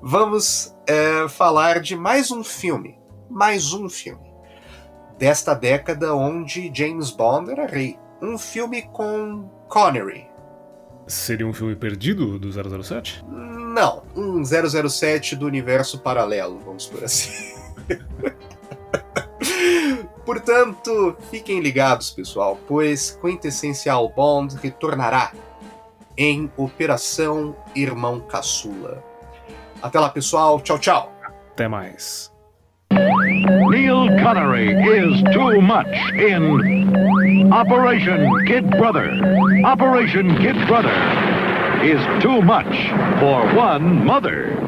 Vamos é, falar de mais um filme. Mais um filme. Desta década onde James Bond era rei. Um filme com Connery. Seria um filme perdido do 007? Não, um 007 do universo paralelo, vamos por assim. Portanto, fiquem ligados, pessoal, pois Quintessencial Bond retornará em Operação Irmão Caçula. Até lá, pessoal. Tchau, tchau. Até mais. Neil Connery is too much in Operation Kid Brother. Operation Kid Brother is too much for one mother.